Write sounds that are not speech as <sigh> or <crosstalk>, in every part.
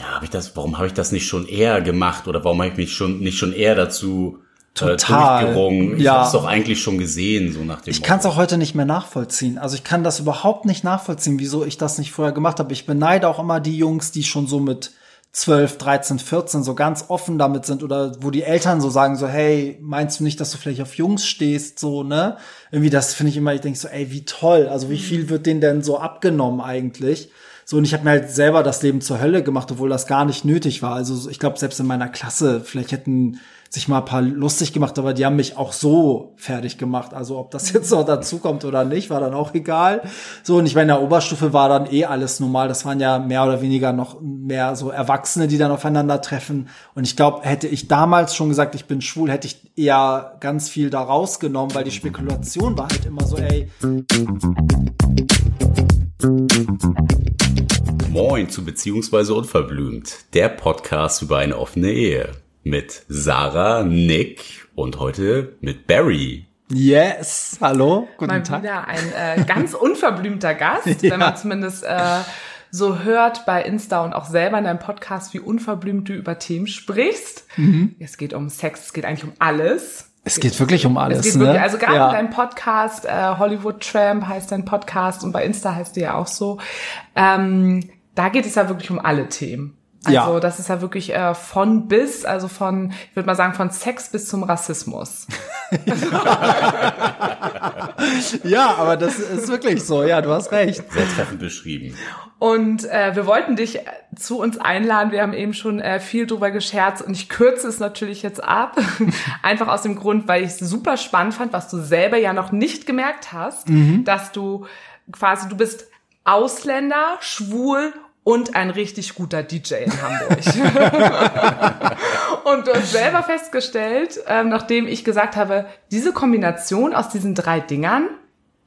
ja, habe ich das, warum habe ich das nicht schon eher gemacht oder warum habe ich mich schon nicht schon eher dazu äh, Total. durchgerungen? Ich Ja. habe es doch eigentlich schon gesehen, so nach dem Ich kann es auch heute nicht mehr nachvollziehen. Also ich kann das überhaupt nicht nachvollziehen, wieso ich das nicht vorher gemacht habe. Ich beneide auch immer die Jungs, die schon so mit 12, 13, 14 so ganz offen damit sind oder wo die Eltern so sagen so, hey, meinst du nicht, dass du vielleicht auf Jungs stehst, so, ne? Irgendwie das finde ich immer, ich denke so, ey, wie toll. Also wie viel wird denen denn so abgenommen eigentlich? So, und ich habe mir halt selber das Leben zur Hölle gemacht, obwohl das gar nicht nötig war. Also ich glaube, selbst in meiner Klasse, vielleicht hätten sich mal ein paar lustig gemacht, aber die haben mich auch so fertig gemacht. Also ob das <laughs> jetzt noch dazu kommt oder nicht, war dann auch egal. So, und ich meine, in der Oberstufe war dann eh alles normal. Das waren ja mehr oder weniger noch mehr so Erwachsene, die dann aufeinandertreffen. Und ich glaube, hätte ich damals schon gesagt, ich bin schwul, hätte ich eher ganz viel da rausgenommen, weil die Spekulation war halt immer so, ey, Moin zu Beziehungsweise Unverblümt, der Podcast über eine offene Ehe. Mit Sarah, Nick und heute mit Barry. yes, hallo, guten Mal Tag. wieder ein äh, ganz unverblümter Gast, Ja. <laughs> wenn man zumindest äh, so hört bei Insta und auch selber in deinem Podcast, wie unverblümt du über Themen sprichst. Mhm. Es geht um Sex, es geht eigentlich um alles. Es geht wirklich um alles, Es geht ne? wirklich, also gerade ja. in deinem Podcast, äh, Hollywood Tramp heißt dein Podcast und bei Insta heißt du ja auch so. Ähm, da geht es ja wirklich um alle Themen. Also Ja. das ist ja wirklich äh, von bis, also von, ich würde mal sagen, von Sex bis zum Rassismus. <laughs> Ja, aber das ist wirklich so. Ja, du hast recht. Sehr treffend beschrieben. Und äh, wir wollten dich zu uns einladen. Wir haben eben schon äh, viel drüber gescherzt und ich kürze es natürlich jetzt ab. <laughs> Einfach aus dem Grund, weil ich es super spannend fand, was du selber ja noch nicht gemerkt hast, dass du quasi, du bist Ausländer, schwul und ein richtig guter DJ in Hamburg. <laughs> und du hast selber festgestellt, ähm, nachdem ich gesagt habe, diese Kombination aus diesen drei Dingern,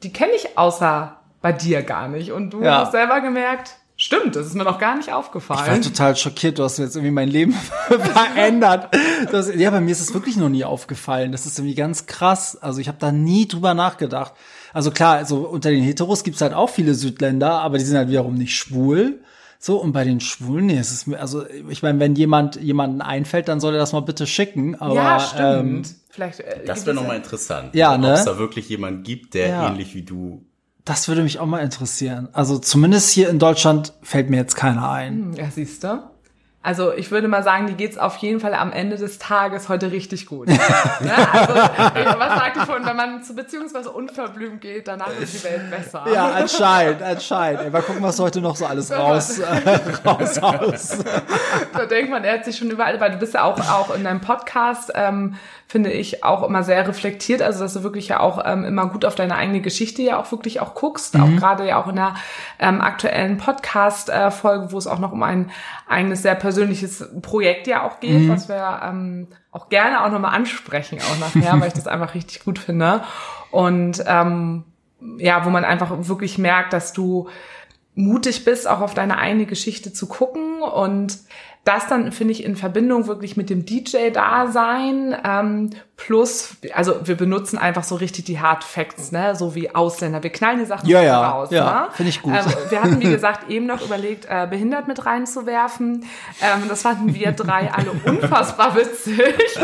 die kenne ich außer bei dir gar nicht. Und du Ja. hast selber gemerkt, stimmt, das ist mir noch gar nicht Ich war aufgefallen. total schockiert. Du hast jetzt irgendwie mein Leben <laughs> verändert. Das, ja, bei mir ist es wirklich noch nie aufgefallen. Das ist irgendwie ganz krass. Also ich habe da nie drüber nachgedacht. Also klar, also unter den Heteros gibt's halt auch viele Südländer, aber die sind halt wiederum nicht schwul. So, und bei den Schwulen, nee, es ist mir, also ich meine, wenn jemand jemanden einfällt, dann soll er das mal bitte schicken. Aber, ja, stimmt. Ähm, Vielleicht, äh, Das wäre nochmal interessant. Ja, Ob ne? es da wirklich jemanden gibt, der Ja. ähnlich wie du. das würde mich auch mal interessieren. Also zumindest hier in Deutschland fällt mir jetzt keiner ein. Ja, siehst du. Also ich würde mal sagen, die geht's auf jeden Fall am Ende des Tages heute richtig gut. <laughs> ne? Also was sagte ich vorhin, wenn man zu beziehungsweise unverblümt geht, danach ist die Welt besser. Ja, anscheinend, anscheinend. Ey, mal gucken, was heute noch so alles raus, äh, raus aus. <laughs> Da denkt man, er hat sich schon überall, weil du bist ja auch, auch in deinem Podcast, ähm, finde ich, auch immer sehr reflektiert, also dass du wirklich ja auch ähm, immer gut auf deine eigene Geschichte ja auch wirklich auch guckst, auch gerade ja auch in der ähm, aktuellen Podcast-Folge, wo es auch noch um ein eigenes sehr persönliches Projekt ja auch geht, was wir ähm, auch gerne auch nochmal ansprechen, auch nachher, weil ich das einfach richtig gut finde. Und ähm, ja, wo man einfach wirklich merkt, dass du mutig bist, auch auf deine eigene Geschichte zu gucken und das dann finde ich in Verbindung wirklich mit dem DJ-Dasein ähm, plus, also wir benutzen einfach so richtig die Hard Facts, ne, so wie Ausländer. Wir knallen die Sachen Ja, so ja, raus. ja, ne? finde ich gut. Ähm, wir hatten wie gesagt eben noch überlegt, äh, behindert mit reinzuwerfen. Ähm, das fanden wir drei alle unfassbar witzig, <laughs>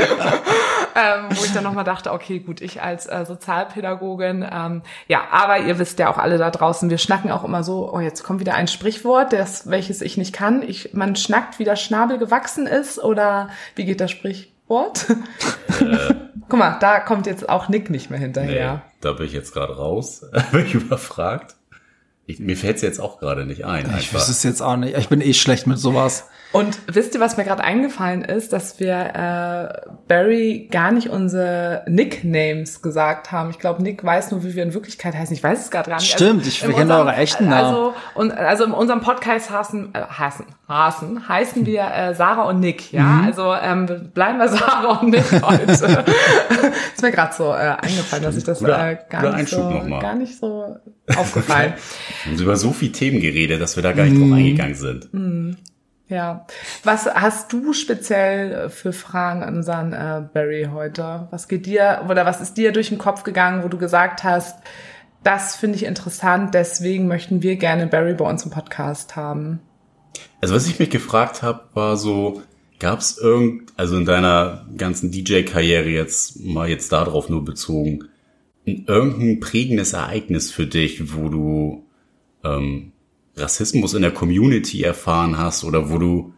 ähm, wo ich dann nochmal dachte, okay, gut, ich als äh, Sozialpädagogin, ähm, ja, aber ihr wisst ja auch alle da draußen, wir schnacken auch immer so, oh, jetzt kommt wieder ein Sprichwort, das, welches ich nicht kann. Ich, man schnackt, wie der Schnabel gewachsen ist, oder wie geht das Sprichwort? Guck mal, da kommt jetzt auch Nick nicht mehr hinterher. Nee, da bin ich jetzt gerade raus. <laughs> bin ich überfragt. Ich, mir fällt's jetzt auch gerade nicht ein. Ich einfach. wüsste es jetzt auch nicht. Ich bin eh schlecht mit sowas. Und wisst ihr, was mir gerade eingefallen ist, dass wir äh, Barry gar nicht unsere Nicknames gesagt haben. Ich glaube, Nick weiß nur, wie wir in Wirklichkeit heißen. Ich weiß es gerade gar nicht. Stimmt, ich in kenne eure echten Namen. Also, und, also in unserem Podcast hassen, äh, hassen, hassen, heißen wir äh, Sarah und Nick. Ja, Mhm. also ähm, wir bleiben bei <laughs> Sarah und Nick heute. <laughs> ist mir gerade so äh, eingefallen, dass ich das äh, gar, nicht so, gar nicht so aufgefallen. <laughs> Wir haben über so viele Themen geredet, dass wir da gar nicht drauf eingegangen sind. Ja. Was hast du speziell für Fragen an unseren äh, Barry heute? Was geht dir oder was ist dir durch den Kopf gegangen, wo du gesagt hast, das finde ich interessant, deswegen möchten wir gerne Barry bei uns im Podcast haben? Also was ich mich gefragt habe, war so, gab es irgend, also in deiner ganzen DJ-Karriere jetzt mal jetzt darauf nur bezogen, irgendein prägendes Ereignis für dich, wo du ähm, Rassismus in der Community erfahren hast oder wo du,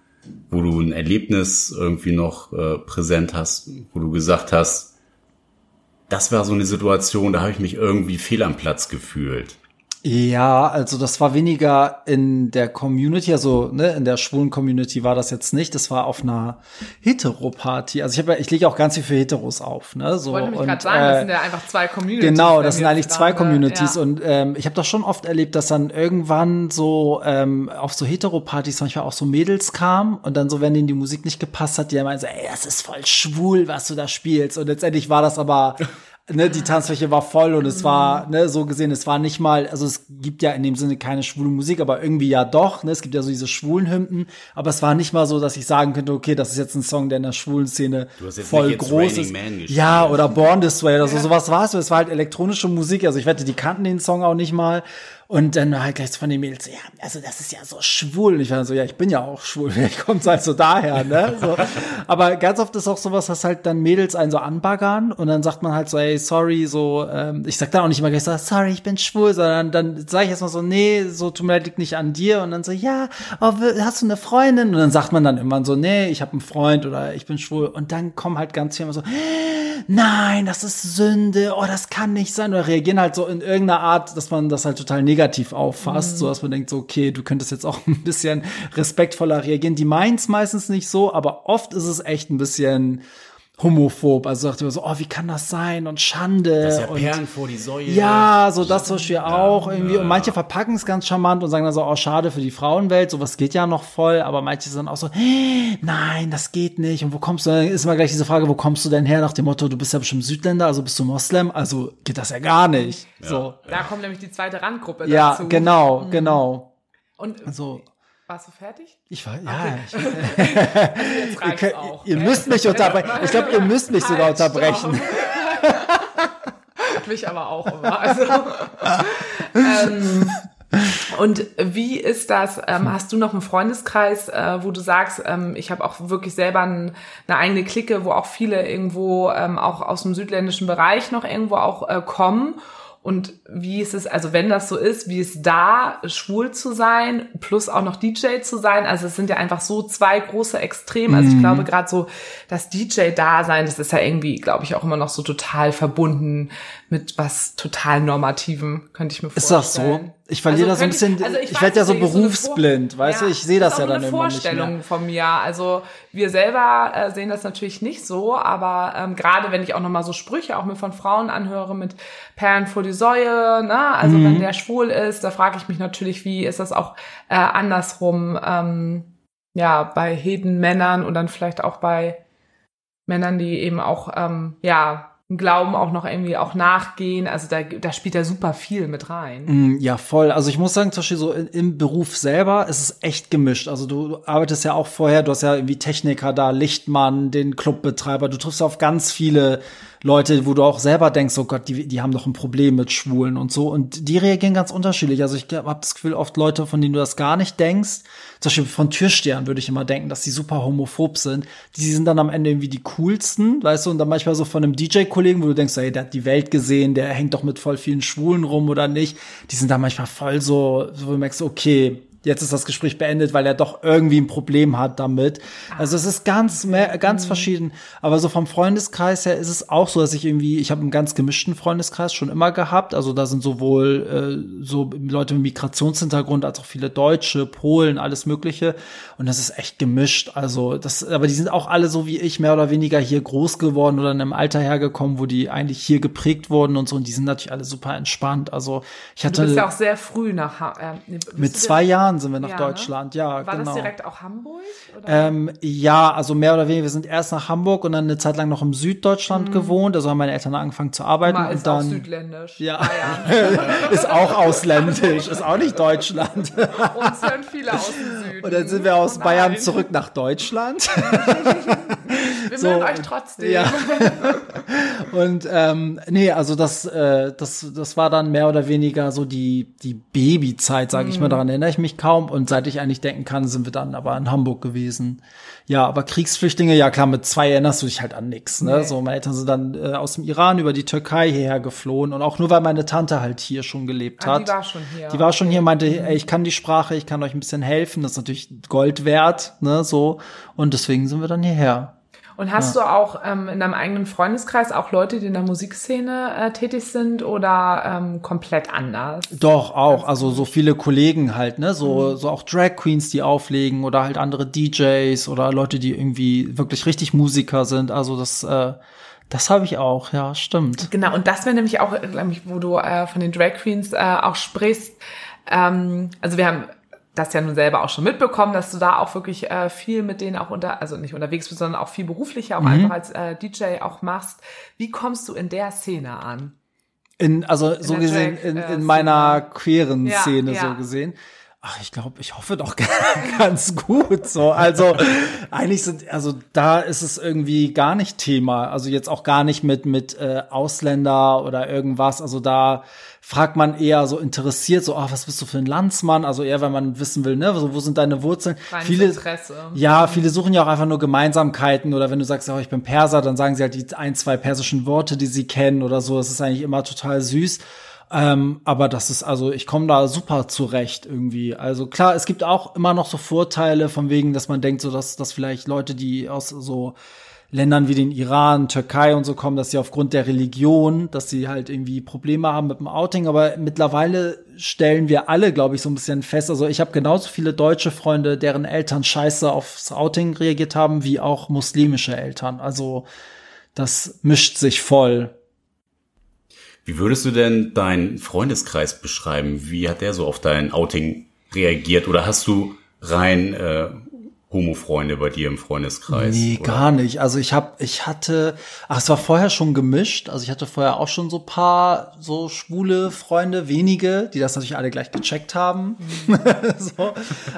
wo du ein Erlebnis irgendwie noch äh, präsent hast, wo du gesagt hast, das war so eine Situation, da habe ich mich irgendwie fehl am Platz gefühlt. Ja, also das war weniger in der Community, also ne, in der schwulen Community war das jetzt nicht. Das war auf einer Hetero-Party. Also ich habe, ich lege auch ganz viel für Heteros auf. Ne, so Wollte mich und, gerade sagen, äh, das sind ja einfach zwei Communities. Genau, das sind eigentlich zwei ne? Communities Ja. und ähm, ich habe das schon oft erlebt, dass dann irgendwann so ähm, auf so Hetero-Partys manchmal auch so Mädels kamen und dann so, wenn denen die Musik nicht gepasst hat, die dann meinen so, ey, das ist voll schwul, was du da spielst und letztendlich war das aber <laughs> Ne, die Tanzfläche war voll und es war, ne, so gesehen, es war nicht mal, also es gibt ja in dem Sinne keine schwule Musik, aber irgendwie ja doch, ne, es gibt ja so diese schwulen Hymnen, aber es war nicht mal so, dass ich sagen könnte, okay, das ist jetzt ein Song, der in der schwulen Szene Du hast jetzt voll groß ist. Ja, oder Born This Way oder so, sowas war es. Es war halt elektronische Musik, also ich wette, die kannten den Song auch nicht mal. Und dann war halt gleich von den Mädels, ja, also das ist ja so schwul. Und ich war dann so, ja, ich bin ja auch schwul, <laughs> vielleicht kommt's halt so daher, ne? So. Aber ganz oft ist auch sowas, dass halt dann Mädels einen so anbaggern und dann sagt man halt so, ey, sorry, so, ähm, ich sag dann auch nicht immer gleich so, sorry, ich bin schwul, sondern dann sage ich erstmal so, nee, so tut mir leid, liegt nicht an dir. Und dann so, ja, oh, hast du eine Freundin? Und dann sagt man dann immer so, nee, ich habe einen Freund oder ich bin schwul. Und dann kommen halt ganz viele immer so, nein, das ist Sünde, oh, das kann nicht sein. Oder reagieren halt so in irgendeiner Art, dass man das halt total negativ auffasst, so dass man denkt, so, okay, du könntest jetzt auch <laughs> ein bisschen respektvoller reagieren. Die meint's meistens nicht so, aber oft ist es echt ein bisschen homophob. Also sagt immer so, oh, wie kann das sein? Und Schande. Das ist ja und Perlen vor die Säue. ja, so das zum Beispiel auch irgendwie. Und manche verpacken es ganz charmant und sagen dann so, oh, schade für die Frauenwelt, sowas geht ja noch voll, aber manche sind auch so, "Hä, nein, das geht nicht. Und wo kommst du denn? Ist immer gleich diese Frage, wo kommst du denn her? Nach dem Motto, du bist ja bestimmt Südländer, also bist du Moslem, also geht das ja gar nicht. So. Da kommt nämlich die zweite Randgruppe Ja, dazu. genau, genau. Und So. Warst du fertig? Ich war, ja, ich, <laughs> Jetzt <laughs> ihr, auch. ihr müsst mich unterbrechen. Ich glaube, ihr müsst mich sogar Halt, unterbrechen. Mich aber auch immer. Also, ähm, und wie ist das? Ähm, hast du noch einen Freundeskreis, äh, wo du sagst, ähm, ich habe auch wirklich selber ein, eine eigene Clique, wo auch viele irgendwo ähm, auch aus dem südländischen Bereich noch irgendwo auch äh, kommen? Und wie ist es, also wenn das so ist, wie ist da schwul zu sein, plus auch noch DJ zu sein? Also es sind ja einfach so zwei große Extreme. Also ich glaube gerade so das DJ-Dasein, das ist ja irgendwie, glaube ich, auch immer noch so total verbunden mit was total Normativem, könnte ich mir Ist das vorstellen. so? Ich verliere da so ein bisschen- also ich weiß werd ja so berufsblind, weißt du? Ich sehe das ist ja dann irgendwann nicht mehr. Vorstellung von mir. Also wir selber äh, sehen das natürlich nicht so, aber ähm, gerade wenn ich auch noch mal so Sprüche auch mir von Frauen anhöre mit Perlen vor die Säue, ne? Also Mhm. wenn der schwul ist, da frage ich mich natürlich, wie ist das auch äh, andersrum, ähm, ja, bei heden Männern und dann vielleicht auch bei Männern, die eben auch, ähm, ja, Glauben auch noch irgendwie auch nachgehen. Also da, da spielt ja super viel mit rein. Mm, Ja, voll. Also ich muss sagen, zum Beispiel so im Beruf selber ist es echt gemischt. Also du, du arbeitest ja auch vorher, du hast ja irgendwie Techniker da, Lichtmann, den Clubbetreiber, du triffst auf ganz viele Leute, wo du auch selber denkst, oh Gott, die, die haben doch ein Problem mit Schwulen und so. Und die reagieren ganz unterschiedlich. Also ich habe das Gefühl, oft Leute, von denen du das gar nicht denkst, zum Beispiel von Türstern würde ich immer denken, dass die super homophob sind. Die sind dann am Ende irgendwie die coolsten, weißt du, und dann manchmal so von einem DJ-Kollegen, wo du denkst, ey, der hat die Welt gesehen, der hängt doch mit voll vielen Schwulen rum oder nicht. Die sind dann manchmal voll so, so wo du merkst, okay, jetzt ist das Gespräch beendet, weil er doch irgendwie ein Problem hat damit. Also es ist ganz, mehr, ganz verschieden. Aber so vom Freundeskreis her ist es auch so, dass ich irgendwie, ich habe einen ganz gemischten Freundeskreis schon immer gehabt. Also da sind sowohl äh, so Leute mit Migrationshintergrund als auch viele Deutsche, Polen, alles Mögliche. Und das ist echt gemischt. Also das, aber die sind auch alle so wie ich mehr oder weniger hier groß geworden oder in einem Alter hergekommen, wo die eigentlich hier geprägt wurden und so. Und die sind natürlich alle super entspannt. Also ich Du hatte bist ja auch sehr früh nach äh, mit du zwei denn- Jahren sind wir nach Ja, Deutschland. Ja, War genau. das direkt auch Hamburg? Ähm, ja, also mehr oder weniger. Wir sind erst nach Hamburg und dann eine Zeit lang noch im Süddeutschland gewohnt. Also haben meine Eltern angefangen zu arbeiten Mal und ist auch dann südländisch. Ja. Bayern. <laughs> ist auch ausländisch, ist auch nicht Deutschland. Uns hören viele aus dem Süden. Und dann sind wir aus Oh Bayern nein. zurück nach Deutschland. <laughs> Wir So, mögen euch trotzdem. Ja. <laughs> Und ähm, nee, also das, äh, das, das war dann mehr oder weniger so die, die Babyzeit, sage ich mal, daran erinnere ich mich kaum. Und seit ich eigentlich denken kann, sind wir dann aber in Hamburg gewesen. Ja, aber Kriegsflüchtlinge, ja klar, mit zwei erinnerst du dich halt an nichts. Ne? Nee. So, meine Eltern sind dann äh, aus dem Iran über die Türkei hierher geflohen und auch nur, weil meine Tante halt hier schon gelebt Ah, hat. die war schon hier. Die war schon Okay. hier, meinte, ey, ich kann die Sprache, ich kann euch ein bisschen helfen. Das ist natürlich Gold wert, ne, so. Und deswegen sind wir dann hierher. Und hast du auch ähm, in deinem eigenen Freundeskreis auch Leute, die in der Musikszene äh, tätig sind oder ähm, komplett anders? Doch, auch. Also so viele Kollegen halt, ne? So, so auch Drag Queens, die auflegen oder halt andere DJs oder Leute, die irgendwie wirklich richtig Musiker sind. Also das, äh, das habe ich auch, ja, stimmt. Genau, und das wäre nämlich auch, glaub ich, wo du äh, von den Drag Queens äh, auch sprichst. Ähm, also wir haben das ja nun selber auch schon mitbekommen, dass du da auch wirklich äh, viel mit denen auch unter, also nicht unterwegs bist, sondern auch viel beruflicher, auch einfach als äh, DJ auch machst. Wie kommst du in der Szene an? In, also so der gesehen, Drag, in, äh, in meiner queeren Ja, Szene ja. so gesehen. Ach, ich glaube, ich hoffe doch <laughs> ganz gut so. Also eigentlich sind, also da ist es irgendwie gar nicht Thema. Also jetzt auch gar nicht mit mit äh, Ausländer oder irgendwas. Also da fragt man eher so interessiert, so, ach, was bist du für ein Landsmann? Also eher, wenn man wissen will, ne, so, wo sind deine Wurzeln? Reines viele, Interesse. ja, viele suchen ja auch einfach nur Gemeinsamkeiten oder wenn du sagst, oh, ich bin Perser, dann sagen sie halt die ein, zwei persischen Worte, die sie kennen oder so. Das ist eigentlich immer total süß. Ähm, aber das ist, also ich komme da super zurecht irgendwie. Also klar, es gibt auch immer noch so Vorteile von wegen, dass man denkt, so dass, dass vielleicht Leute, die aus so Ländern wie den Iran, Türkei und so kommen, dass sie aufgrund der Religion, dass sie halt irgendwie Probleme haben mit dem Outing. Aber mittlerweile stellen wir alle, glaube ich, so ein bisschen fest. Also ich habe genauso viele deutsche Freunde, deren Eltern scheiße aufs Outing reagiert haben, wie auch muslimische Eltern. Also das mischt sich voll. Wie würdest du denn deinen Freundeskreis beschreiben? Wie hat der so auf dein Outing reagiert? Oder hast du rein äh, Homo-Freunde bei dir im Freundeskreis? Nee, oder? gar nicht. Also ich habe, ich hatte, ach, es war vorher schon gemischt. Also ich hatte vorher auch schon so paar so schwule Freunde, wenige, die das natürlich alle gleich gecheckt haben. <laughs> so.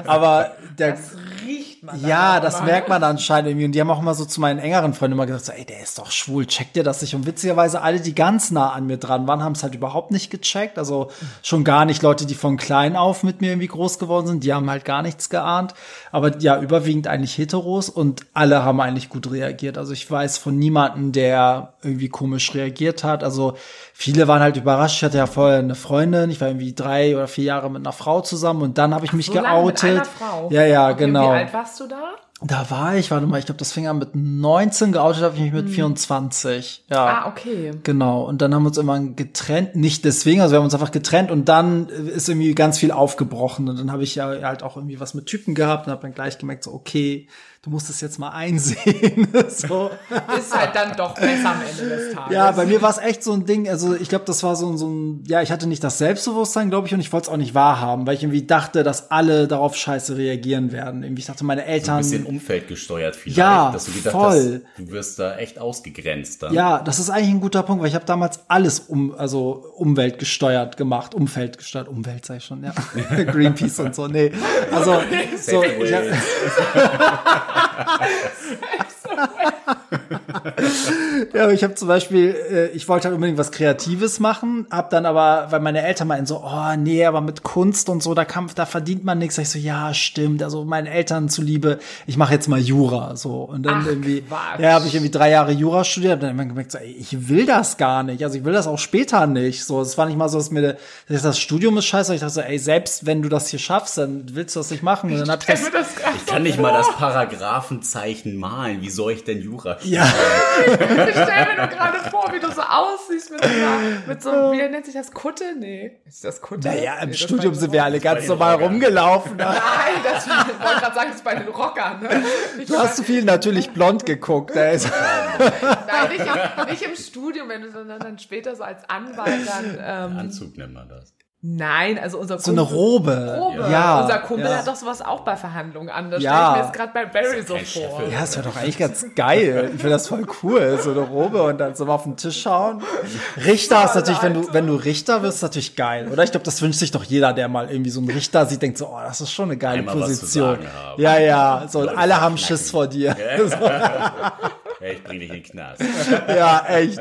Aber der, riecht man. ja, das merkt man anscheinend irgendwie. Und die haben auch immer so zu meinen engeren Freunden immer gesagt, so, ey, der ist doch schwul, checkt ihr das nicht? Und witzigerweise alle, die ganz nah an mir dran waren, haben es halt überhaupt nicht gecheckt. Also schon gar nicht Leute, die von klein auf mit mir irgendwie groß geworden sind, die haben halt gar nichts geahnt. Aber ja, überwiegend eigentlich Heteros und alle haben eigentlich gut reagiert. Also ich weiß von niemandem, der irgendwie komisch reagiert hat. Also viele waren halt überrascht. Ich hatte ja vorher eine Freundin, ich war irgendwie drei oder vier Jahre mit einer Frau zusammen und dann habe ich mich so geoutet. Ja, ja, okay, genau. Wie alt warst du da? Da war ich, warte mal, ich glaube, das fing an mit 19, geoutet habe ich mich mit 24. Ja. Ah, okay. Genau. Und dann haben wir uns irgendwann getrennt. Nicht deswegen, also wir haben uns einfach getrennt und dann ist irgendwie ganz viel aufgebrochen. Und dann habe ich ja halt auch irgendwie was mit Typen gehabt und habe dann gleich gemerkt, so, okay, du musst es jetzt mal einsehen. <laughs> so. Ist halt dann doch besser am Ende des Tages. Ja, bei mir war es echt so ein Ding, also ich glaube, das war so, ein- so ein, ja, ich hatte nicht das Selbstbewusstsein, glaube ich, und ich wollte es auch nicht wahrhaben, weil ich irgendwie dachte, dass alle darauf scheiße reagieren werden. Irgendwie, ich dachte, meine Ein Eltern. bisschen Umfeld gesteuert vielleicht. Ja, dass du gedacht voll. hast, du wirst da echt ausgegrenzt dann. Ja, das ist eigentlich ein guter Punkt, weil ich habe damals alles um, also Umwelt gesteuert gemacht, Umfeld gesteuert, Umwelt sag ich schon, ja. <laughs> Greenpeace und so, nee. Also so, ich <laughs> hab, <laughs> Safe somewhere ja, aber ich habe zum Beispiel, äh, ich wollte halt unbedingt was Kreatives machen, hab dann aber, weil meine Eltern meinten so, oh nee, aber mit Kunst und so, da kann, da verdient man nichts. Sag ich so, ja, stimmt. Also meinen Eltern zuliebe, ich mache jetzt mal Jura, so und dann Ach, irgendwie, Quatsch. ja, habe ich irgendwie drei Jahre Jura studiert, hab dann immer gemerkt so, ey, ich will das gar nicht. Also ich will das auch später nicht. So, es war nicht mal so, dass mir dass das Studium ist scheiße. Ich dachte so, ey, selbst wenn du das hier schaffst, dann willst du das nicht machen. Und dann hab ich das, das Ich kann nicht mal das Paragraphenzeichen malen. Wie soll ich denn Jura studieren? ja. <laughs> Stell mir nur gerade vor, wie du so aussiehst mit so, einer, mit so wie nennt sich das Kutte? Nee. Ist das Kutte? Naja, im nee, Studium sind wir alle ganz normal Rockern. rumgelaufen. Ne? Nein, das ich wollte gerade sagen, das ist bei den Rockern. Ne? Ich Du hast zu viel natürlich blond geguckt. Da ist Nein, nicht im, nicht im Studium, wenn du sondern dann später so als Anwalt dann. Ähm, Anzug nennt man das. Nein, also unser so eine Robe. Robe. Ja. Unser Kumpel ja. hat doch sowas auch bei Verhandlungen an. Das Ja. stelle ich mir jetzt gerade bei Barry so vor. Chef. Ja, das wäre doch eigentlich ganz geil. Ich finde das voll cool. So eine Robe und dann so mal auf den Tisch schauen. Richter ist natürlich, wenn du, wenn du Richter wirst, ist natürlich geil. Oder ich glaube, das wünscht sich doch jeder, der mal irgendwie so einen Richter sieht, denkt so, oh, das ist schon eine geile Einmal was zu Position. sagen haben. Ja, ja. So, Leute alle haben. Schiss vor dir. <laughs> So. Ich bring dich in den Knast. <laughs> Ja, echt.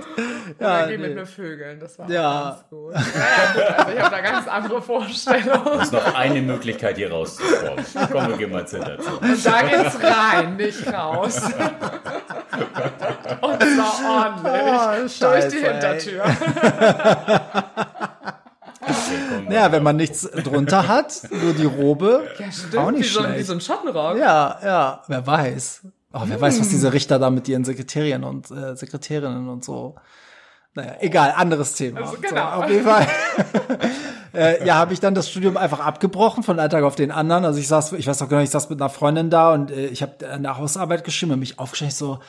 Ja, Oder geh mit nee. mir vögeln, das war Ja. ganz gut. Naja, gut, also ich habe da ganz andere Vorstellungen. Es ist noch eine Möglichkeit, hier rauszukommen. Komm, wir gehen mal ins Hinterzimmer. Und da geht's rein, nicht raus. Und zwar ordentlich. Oh, durch die. Hintertür. Okay, komm, Ja, wenn man nichts drunter hat, nur die Robe. Ja, stimmt. Auch nicht wie, so, schlecht. wie so ein Schottenrock. Ja, ja, wer weiß. Oh, wer weiß, was diese Richter da mit ihren Sekretärinnen und äh, Sekretärinnen und so. Naja, egal, anderes Thema. Also, So, genau. auf jeden Fall. <laughs> äh, ja, habe ich dann das Studium einfach abgebrochen von einem Tag auf den anderen. Also ich saß, ich weiß noch genau, ich saß mit einer Freundin da und äh, ich habe eine Hausarbeit geschrieben und mich aufgestellt so,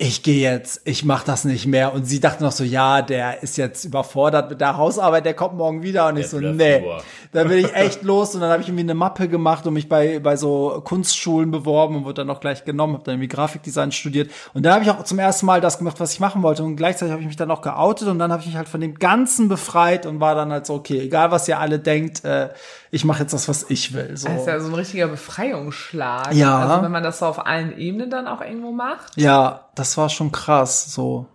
ich gehe jetzt, ich mach das nicht mehr. Und sie dachte noch so, ja, der ist jetzt überfordert mit der Hausarbeit, der kommt morgen wieder. Und ich so, nee. Dann bin ich echt los und dann habe ich irgendwie eine Mappe gemacht und mich bei, bei so Kunstschulen beworben und wurde dann auch gleich genommen, habe dann irgendwie Grafikdesign studiert. Und dann habe ich auch zum ersten Mal das gemacht, was ich machen wollte. Und gleichzeitig habe ich mich dann auch geoutet und dann habe ich mich halt von dem Ganzen befreit und war dann halt so, okay, egal was ihr alle denkt, äh, ich mache jetzt das, was ich will. So. Das ist ja so ein richtiger Befreiungsschlag. Ja. Also wenn man das so auf allen Ebenen dann auch irgendwo macht. Ja, das war schon krass, so.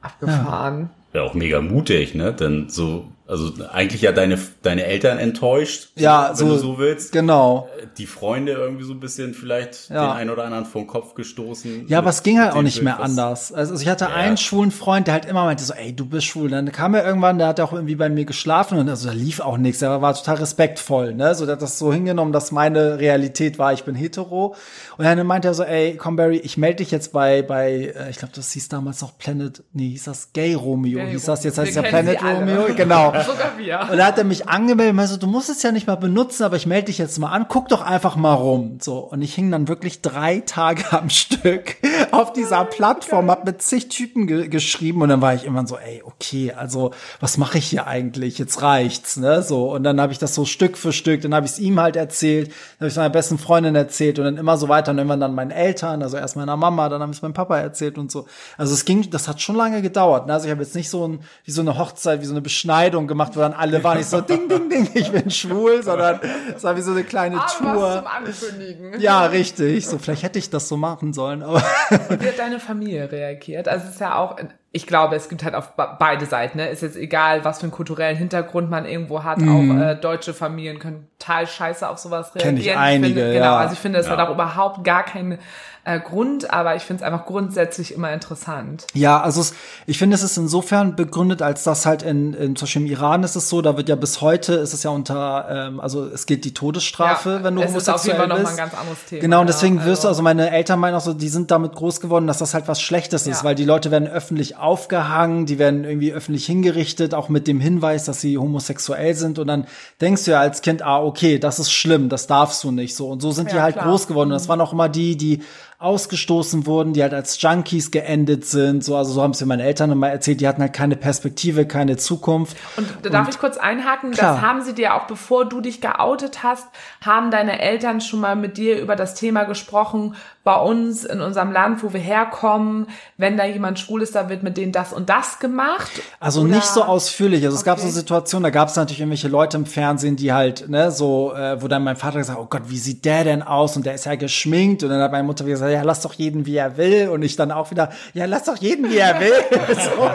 Abgefahren. Ja, auch mega mutig, ne? Denn so, also eigentlich ja deine, deine Eltern enttäuscht, Ja, wenn so- du so willst. Genau. Die Freunde irgendwie so ein bisschen vielleicht Ja. den einen oder anderen vor den Kopf gestoßen. Ja, aber es ging halt auch nicht Bild, mehr anders. Also ich hatte einen schwulen Freund, der halt immer meinte so, ey, du bist schwul. Dann kam er irgendwann, der hat auch irgendwie bei mir geschlafen und also da lief auch nichts. Der war total respektvoll, ne? So der hat das so hingenommen, dass meine Realität war, ich bin hetero. Und dann meinte er so, ey, komm Barry, ich melde dich jetzt bei bei äh, ich glaube, das hieß damals noch Planet, nee, hieß das Gay Romeo, Gay hieß das jetzt heißt es ja Planet. Romeo, genau. <laughs> Sogar wir. Und da hat er mich angemeldet und meinte so, du musst es ja nicht mal benutzen, aber ich melde dich jetzt mal an, guck doch einfach mal rum. So, und ich hing dann wirklich drei Tage am Stück <laughs> auf dieser Plattform, hab mit zig Typen ge geschrieben und dann war ich immer so, ey, okay, also was mache ich hier eigentlich? Jetzt reicht's, ne? So, und dann habe ich das so Stück für Stück, dann habe ich es ihm halt erzählt, dann habe ich meiner besten Freundin erzählt und dann immer so weiter und irgendwann dann meinen Eltern, also erst meiner Mama, dann habe ich es meinem Papa erzählt und so. Also es ging, das hat schon lange gedauert. Ne? Also ich habe jetzt nicht so ein, wie so eine Hochzeit, wie so eine Beschneidung gemacht, wo dann alle waren nicht so <laughs> ding, ding, ding, ich bin schwul, sondern es war wie so eine kleine Aber was Tour. zum Ankündigen. Ja, richtig. So, vielleicht hätte ich das so machen sollen, aber Wie hat deine Familie reagiert? Also es ist ja auch, ich glaube, es gibt halt auf be- beide Seiten, ne? Ist jetzt egal, was für einen kulturellen Hintergrund man irgendwo hat. Auch äh, deutsche Familien können total scheiße auf sowas reagieren. Kenn ich einige, finde, Genau, ja. also ich finde, es Ja. hat auch überhaupt gar keinen äh, Grund, aber ich finde es einfach grundsätzlich immer interessant. Ja, also es, ich finde, es ist insofern begründet, als dass halt in, in zum Beispiel im Iran ist es so, da wird ja bis heute ist es ja unter, ähm, also es gilt die Todesstrafe, Ja, wenn du es ist auf jeden homosexuell Fall noch mal bist. ein ganz anderes Thema, Genau, und ja, deswegen wirst du, also- also meine Eltern meinen auch so, die sind damit groß geworden, dass das halt was Schlechtes ist, weil die Leute werden öffentlich aufgehangen, die werden irgendwie öffentlich hingerichtet, auch mit dem Hinweis, dass sie homosexuell sind und dann denkst du ja als Kind, ah, okay, das ist schlimm, das darfst du nicht so und so sind die Ja, halt klar. Mhm. groß geworden und das waren auch immer die, die ausgestoßen wurden, die halt als Junkies geendet sind, so, also so haben es mir meine Eltern immer erzählt, die hatten halt keine Perspektive, keine Zukunft. Und da darf ich kurz einhaken, Klar. das haben sie dir auch, bevor du dich geoutet hast, haben deine Eltern schon mal mit dir über das Thema gesprochen, bei uns in unserem Land, wo wir herkommen, wenn da jemand schwul ist, da wird mit denen das und das gemacht. Also Oder- nicht so ausführlich. Also es gab so Okay. Situationen, da gab es natürlich irgendwelche Leute im Fernsehen, die halt, ne, so, äh, wo dann mein Vater gesagt hat, oh Gott, wie sieht der denn aus? Und der ist ja geschminkt. Und dann hat meine Mutter gesagt, ja, lass doch jeden, wie er will. Und ich dann auch wieder, ja, lass doch jeden, wie er will. <laughs> <laughs> so.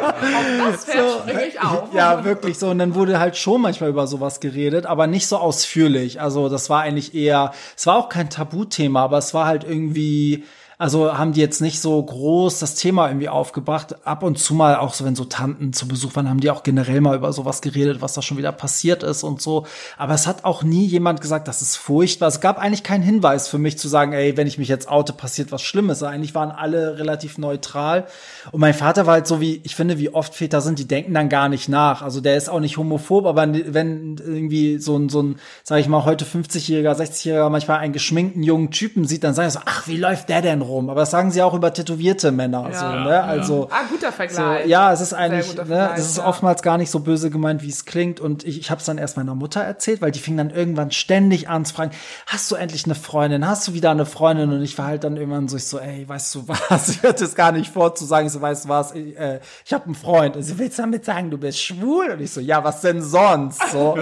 Das springe ich auf. Ja, wirklich so. Und dann wurde halt schon manchmal über sowas geredet, aber nicht so ausführlich. Also das war eigentlich eher, es war auch kein Tabuthema, aber es war halt irgendwie, also haben die jetzt nicht so groß das Thema irgendwie aufgebracht. Ab und zu mal auch so, wenn so Tanten zu Besuch waren, haben die auch generell mal über sowas geredet, was da schon wieder passiert ist und so. Aber es hat auch nie jemand gesagt, das ist furchtbar. Es gab eigentlich keinen Hinweis für mich zu sagen, ey, wenn ich mich jetzt oute, passiert was Schlimmes. Eigentlich waren alle relativ neutral. Und mein Vater war halt so wie, ich finde, wie oft Väter sind, die denken dann gar nicht nach. Also der ist auch nicht homophob, aber wenn irgendwie so ein, so ein, sag ich mal, heute 50-Jähriger, 60-Jähriger manchmal einen geschminkten jungen Typen sieht, dann sagen sie so, ach, wie läuft der denn rum? Aber das sagen sie auch über tätowierte Männer. So, ne? Also, Ah, guter so, Vergleich. ja, es ist eigentlich, ne, es ist ja. oftmals gar nicht so böse gemeint, wie es klingt. Und ich, ich habe es dann erst meiner Mutter erzählt, weil die fing dann irgendwann ständig an zu fragen, hast du endlich eine Freundin? Hast du wieder eine Freundin? Und ich war halt dann irgendwann so, ich so, ey, weißt du was? Ich hatte es gar nicht vor zu sagen. Ich so, weißt du was? Ich, äh, ich habe einen Freund. Und sie willst du damit sagen, du bist schwul? Und ich so, ja, was denn sonst? So.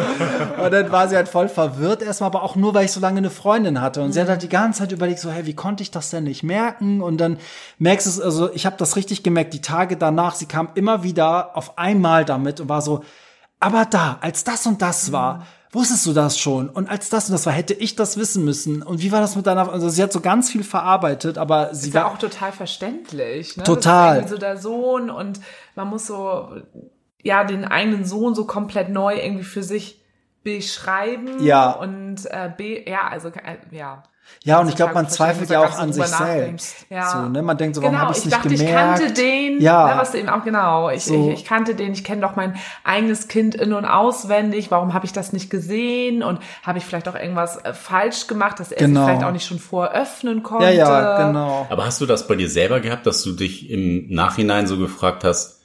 Und dann war sie halt voll verwirrt erstmal, aber auch nur, weil ich so lange eine Freundin hatte. Und sie hat halt die ganze Zeit überlegt, so, hey, wie konnte ich das denn nicht merken und dann merkst du es, also ich habe das richtig gemerkt, die Tage danach, sie kam immer wieder auf einmal damit und war so, aber da, als das und das war, mhm. wusstest du das schon? Und als das und das war, hätte ich das wissen müssen. Und wie war das mit deiner, also sie hat so ganz viel verarbeitet, aber sie ist war ja auch total verständlich. Ne? Total. Das ist so der Sohn und man muss so, ja, den eigenen Sohn so komplett neu irgendwie für sich beschreiben. Ja. Und äh, be, ja, also, äh, ja. Ja, und ich glaube, man zweifelt ja auch an sich selbst. Ja. So, ne? Man denkt so, warum genau, habe ich nicht gemerkt? Ich kannte den, ja. Ne, was du eben auch genau. Ich, so. ich, ich kannte den, ich kenne doch mein eigenes Kind in und auswendig. Warum habe ich das nicht gesehen? Und habe ich vielleicht auch irgendwas äh, falsch gemacht, dass er genau. sich vielleicht auch nicht schon voröffnen konnte? Ja, ja, genau. Aber hast du das bei dir selber gehabt, dass du dich im Nachhinein so gefragt hast,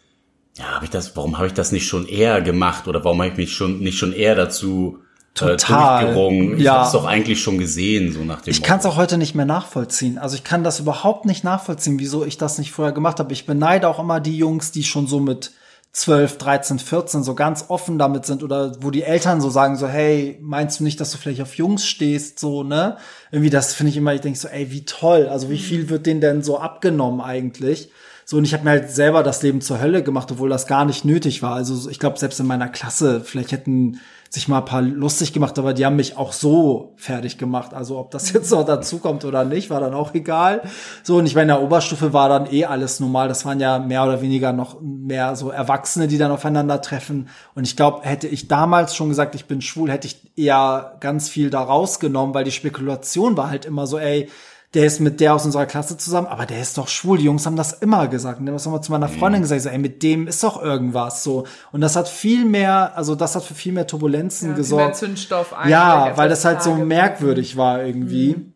ja, habe ich das, warum habe ich das nicht schon eher gemacht oder warum habe ich mich schon nicht schon eher dazu Total. durchgerungen. Ich ja. habe es doch eigentlich schon gesehen, so nach dem. Ich kann es auch heute nicht mehr nachvollziehen. Also ich kann das überhaupt nicht nachvollziehen, wieso ich das nicht vorher gemacht habe. Ich beneide auch immer die Jungs, die schon so mit 12, 13, 14 so ganz offen damit sind oder wo die Eltern so sagen so, hey, meinst du nicht, dass du vielleicht auf Jungs stehst, so, ne? Irgendwie das finde ich immer, ich denke so, ey, wie toll. Also wie viel wird denen denn so abgenommen eigentlich? So, und ich habe mir halt selber das Leben zur Hölle gemacht, obwohl das gar nicht nötig war. Also ich glaube, selbst in meiner Klasse, vielleicht hätten sich mal ein paar lustig gemacht, aber die haben mich auch so fertig gemacht. Also ob das <laughs> jetzt noch dazu kommt oder nicht, war dann auch egal. So, und ich meine, in der Oberstufe war dann eh alles normal. Das waren ja mehr oder weniger noch mehr so Erwachsene, die dann aufeinandertreffen. Und ich glaube, hätte ich damals schon gesagt, ich bin schwul, hätte ich eher ganz viel da rausgenommen, weil die Spekulation war halt immer so, ey, der ist mit der aus unserer Klasse zusammen, aber der ist doch schwul. Die Jungs haben das immer gesagt. Und der hat immer zu meiner Freundin mhm. gesagt, so, ey, mit dem ist doch irgendwas so. Und das hat viel mehr, also das hat für viel mehr Turbulenzen ja, gesorgt. Mehr Zündstoff ja, weil das halt so merkwürdig war irgendwie. Mhm.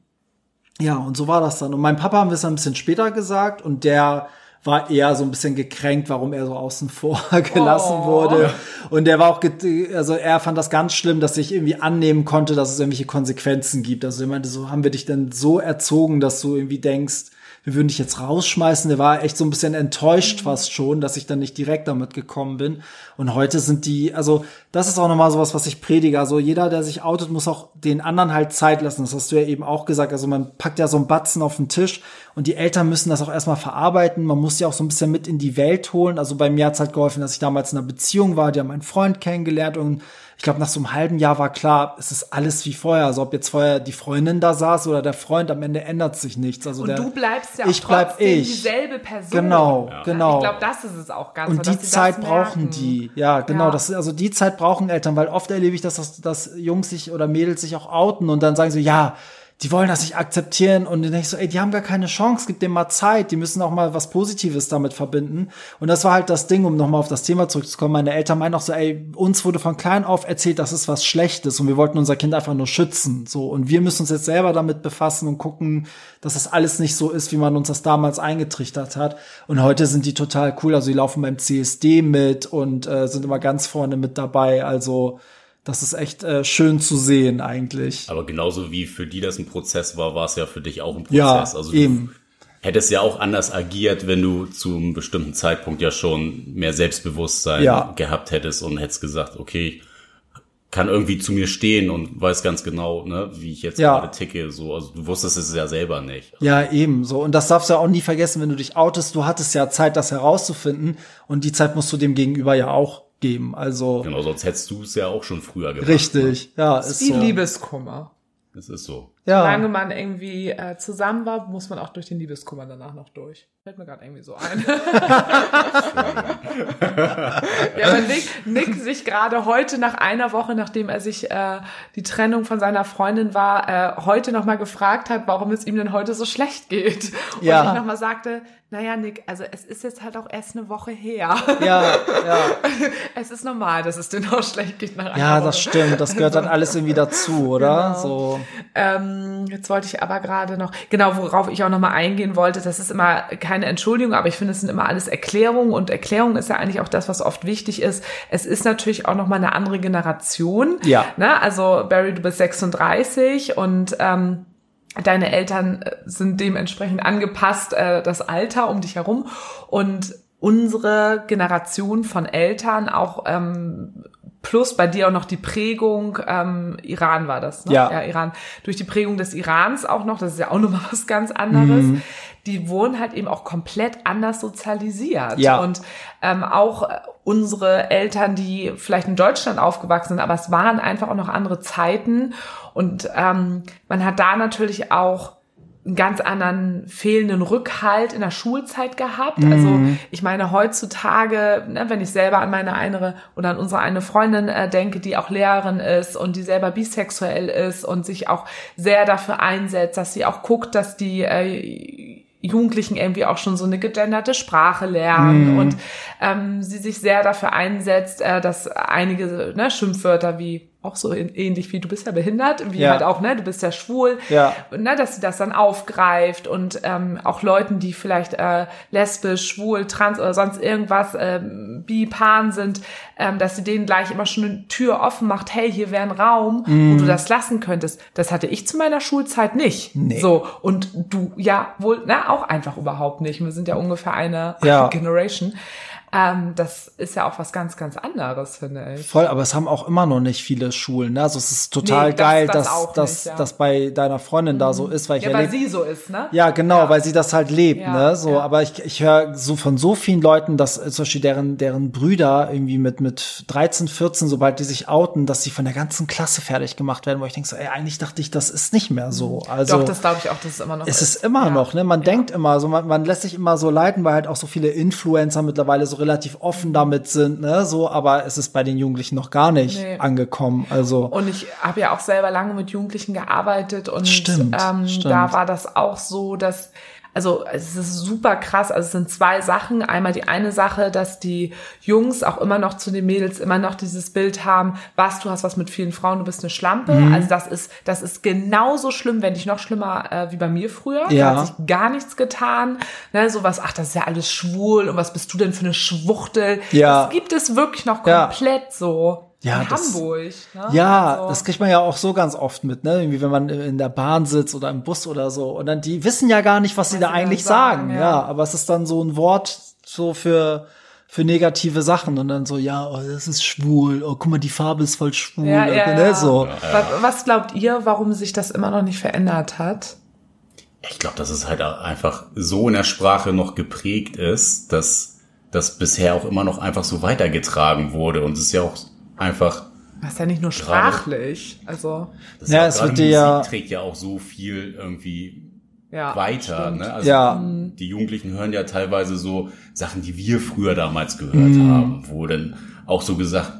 Ja, und so war das dann. Und mein Papa haben wir es dann ein bisschen später gesagt und der war eher so ein bisschen gekränkt, warum er so außen vor <laughs> gelassen oh. wurde. Und er war auch, also er fand das ganz schlimm, dass ich irgendwie annehmen konnte, dass es irgendwelche Konsequenzen gibt. Also er meinte so, haben wir dich denn so erzogen, dass du irgendwie denkst, wir würden dich jetzt rausschmeißen. Der war echt so ein bisschen enttäuscht mhm. fast schon, dass ich dann nicht direkt damit gekommen bin. Und heute sind die, also das ist auch nochmal sowas, was ich predige. Also jeder, der sich outet, muss auch den anderen halt Zeit lassen. Das hast du ja eben auch gesagt. Also man packt ja so einen Batzen auf den Tisch und die Eltern müssen das auch erstmal verarbeiten. Man muss ja auch so ein bisschen mit in die Welt holen. Also bei mir hat es halt geholfen, dass ich damals in einer Beziehung war. Die haben meinen Freund kennengelernt und ich glaube, nach so einem halben Jahr war klar, es ist alles wie vorher. Also ob jetzt vorher die Freundin da saß oder der Freund, am Ende ändert sich nichts. Also und der, du bleibst ja auch ich bleib ich. dieselbe Person. Genau, ja. genau. Ich glaube, das ist es auch ganz. Und die Zeit brauchen die. Ja, genau. Ja. Das also die Zeit brauchen Eltern, weil oft erlebe ich, dass, dass Jungs sich oder Mädels sich auch outen und dann sagen sie, ja, die wollen das nicht akzeptieren und dann denke ich so, ey, die haben gar keine Chance, gib dem mal Zeit, die müssen auch mal was Positives damit verbinden. Und das war halt das Ding, um nochmal auf das Thema zurückzukommen. Meine Eltern meinen auch so, ey, uns wurde von klein auf erzählt, das ist was Schlechtes und wir wollten unser Kind einfach nur schützen. So, und wir müssen uns jetzt selber damit befassen und gucken, dass das alles nicht so ist, wie man uns das damals eingetrichtert hat. Und heute sind die total cool. Also die laufen beim CSD mit und äh, sind immer ganz vorne mit dabei. Also das ist echt äh, schön zu sehen eigentlich. Aber genauso wie für die das ein Prozess war, war es ja für dich auch ein Prozess. Ja, also eben. hättest ja auch anders agiert, wenn du zu einem bestimmten Zeitpunkt ja schon mehr Selbstbewusstsein ja. gehabt hättest und hättest gesagt, okay, ich kann irgendwie zu mir stehen und weiß ganz genau, ne, wie ich jetzt ja. gerade ticke. So, also du wusstest es ja selber nicht. Ja, eben so. Und das darfst du ja auch nie vergessen, wenn du dich outest. Du hattest ja Zeit, das herauszufinden. Und die Zeit musst du dem Gegenüber ja auch geben. Also genau, sonst hättest du es ja auch schon früher gemacht. Richtig, ne? ja, ist wie so. Liebeskummer. Es ist so. Ja. Solange man irgendwie äh, zusammen war, muss man auch durch den Liebeskummer danach noch durch. Fällt mir gerade irgendwie so ein. <laughs> ja, aber Nick, Nick sich gerade heute nach einer Woche, nachdem er sich äh, die Trennung von seiner Freundin war, äh, heute nochmal gefragt hat, warum es ihm denn heute so schlecht geht. Und ja. ich nochmal sagte, naja, Nick, also es ist jetzt halt auch erst eine Woche her. Ja, ja. <laughs> Es ist normal, dass es dir noch schlecht geht nach einer Ja, Woche. das stimmt. Das gehört dann alles irgendwie dazu, oder? Genau. So. Ähm, jetzt wollte ich aber gerade noch, genau, worauf ich auch nochmal eingehen wollte, das ist immer keine Entschuldigung, aber ich finde, es sind immer alles Erklärungen und Erklärung ist ja eigentlich auch das, was oft wichtig ist. Es ist natürlich auch nochmal eine andere Generation. Ja. Ne? Also Barry, du bist 36 und ähm, deine Eltern äh, sind dementsprechend angepasst, äh, das Alter um dich herum. Und unsere Generation von Eltern, auch ähm, plus bei dir auch noch die Prägung, ähm, Iran war das, ne? Ja. ja, Iran. Durch die Prägung des Irans auch noch, das ist ja auch nochmal <laughs> was ganz anderes. Mhm. die wurden halt eben auch komplett anders sozialisiert. Ja. Und ähm, auch äh, unsere Eltern, die vielleicht in Deutschland aufgewachsen sind, aber es waren einfach auch noch andere Zeiten. Und ähm, man hat da natürlich auch einen ganz anderen fehlenden Rückhalt in der Schulzeit gehabt. Also ich meine heutzutage, ne, wenn ich selber an meine eine oder an unsere eine Freundin äh, denke, die auch Lehrerin ist und die selber bisexuell ist und sich auch sehr dafür einsetzt, dass sie auch guckt, dass die äh, Jugendlichen irgendwie auch schon so eine gegenderte Sprache lernen und ähm, sie sich sehr dafür einsetzt, äh, dass einige ne, Schimpfwörter wie auch so ähnlich wie du bist ja behindert, wie Ja. halt auch, ne, du bist ja schwul, Ja. ne, dass sie das dann aufgreift und ähm, auch Leuten, die vielleicht äh, lesbisch, schwul, trans oder sonst irgendwas, ähm, bi, pan sind, ähm, dass sie denen gleich immer schon eine Tür offen macht, hey, hier wäre ein Raum, wo du das lassen könntest. Das hatte ich zu meiner Schulzeit nicht. Nee. So, und du ja wohl, na, auch einfach überhaupt nicht. Wir sind ja ungefähr eine Ja. Generation. Ähm, das ist ja auch was ganz, ganz anderes, finde ich. Voll, aber es haben auch immer noch nicht viele Schulen. Ne? Also es ist total Nee, das- geil, das dass das, nicht, ja. das bei deiner Freundin da so ist, weil ich Ja, weil erlebe- sie so ist, ne? Ja, genau, Ja. weil sie das halt lebt, Ja, ne? So, aber ich, ich höre so von so vielen Leuten, dass zum Beispiel deren, deren Brüder irgendwie mit, mit 13, 14, sobald die sich outen, dass sie von der ganzen Klasse fertig gemacht werden, wo ich denke so, ey, eigentlich dachte ich, das ist nicht mehr so. Also, Doch, das glaube ich auch, dass es immer noch es ist immer Ja. noch, ne? Man denkt immer so, man, man lässt sich immer so leiten, weil halt auch so viele Influencer mittlerweile so relativ offen damit sind, ne? So, aber es ist bei den Jugendlichen noch gar nicht Nee. angekommen. Also, Und ich habe ja auch selber lange mit Jugendlichen gearbeitet und Stimmt, ähm, stimmt. da war das auch so, dass also es ist super krass. Also es sind zwei Sachen. Einmal die eine Sache, dass die Jungs auch immer noch zu den Mädels immer noch dieses Bild haben, was du hast was mit vielen Frauen, du bist eine Schlampe. Mhm. Also das ist das ist genauso schlimm, wenn nicht noch schlimmer äh, wie bei mir früher. Ja. Da hat sich gar nichts getan. Ne, sowas, ach, das ist ja alles schwul und was bist du denn für eine Schwuchtel? Ja. Das gibt es wirklich noch Ja. komplett so. Ja, in das- Hamburg. Ne? Ja, Also- das kriegt man ja auch so ganz oft mit, ne? Irgendwie, wenn man in der Bahn sitzt oder im Bus oder so. Und dann, die wissen ja gar nicht, was sie Was da sie dann eigentlich sagen, sagen. ja. Ja. aber es ist dann so ein Wort so für, für negative Sachen. Und dann so, ja, oh, das ist schwul. Oh, guck mal, die Farbe ist voll schwul. Ja, ja, ne? ja. So. Was, was glaubt ihr, warum sich das immer noch nicht verändert hat? Ich glaube, dass es halt einfach so in der Sprache noch geprägt ist, dass das bisher auch immer noch einfach so weitergetragen wurde. Und es ist ja auch einfach, Das ist ja nicht nur Gerade- sprachlich. Also, das Ja, ja, es gerade wird dir Musik ja- trägt ja auch so viel irgendwie ja. weiter. stimmt. Ne? Also Ja. die Jugendlichen hören ja teilweise so Sachen, die wir früher damals gehört Mhm. haben, wo dann auch so gesagt,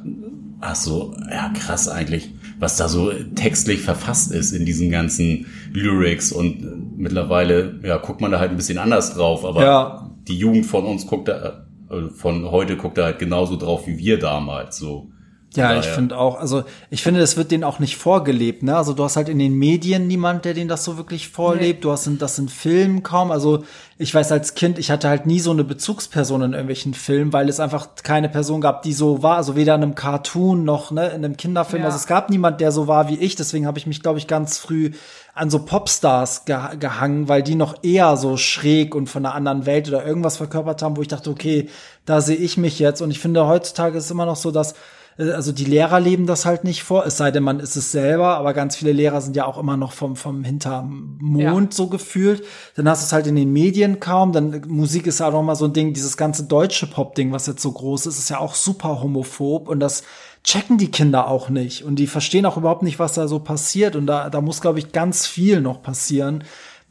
ach so, ja krass eigentlich, was da so textlich verfasst ist in diesen ganzen Lyrics und mittlerweile, ja, guckt man da halt ein bisschen anders drauf, aber Ja. die Jugend von uns guckt da, äh, von heute guckt da halt genauso drauf wie wir damals, so. Ja, ich finde auch, also ich finde, es wird denen auch nicht vorgelebt, ne? Also du hast halt in den Medien niemand, der denen das so wirklich vorlebt. Du hast in, das in Filmen kaum. Also ich weiß als Kind, ich hatte halt nie so eine Bezugsperson in irgendwelchen Filmen, weil es einfach keine Person gab, die so war. Also weder in einem Cartoon noch ne, in einem Kinderfilm. Ja. Also es gab niemand, der so war wie ich. Deswegen habe ich mich, glaube ich, ganz früh an so Popstars ge gehangen, weil die noch eher so schräg und von einer anderen Welt oder irgendwas verkörpert haben, wo ich dachte, okay, da sehe ich mich jetzt. Und ich finde, heutzutage ist es immer noch so, dass also die Lehrer leben das halt nicht vor, es sei denn, man ist es selber, aber ganz viele Lehrer sind ja auch immer noch vom, vom hinterm Mond so gefühlt. Dann hast du es halt in den Medien kaum, dann äh, Musik ist ja auch noch mal so ein Ding, dieses ganze deutsche Pop-Ding, was jetzt so groß ist, ist ja auch super homophob und das checken die Kinder auch nicht und die verstehen auch überhaupt nicht, was da so passiert und da, da muss, glaube ich, ganz viel noch passieren,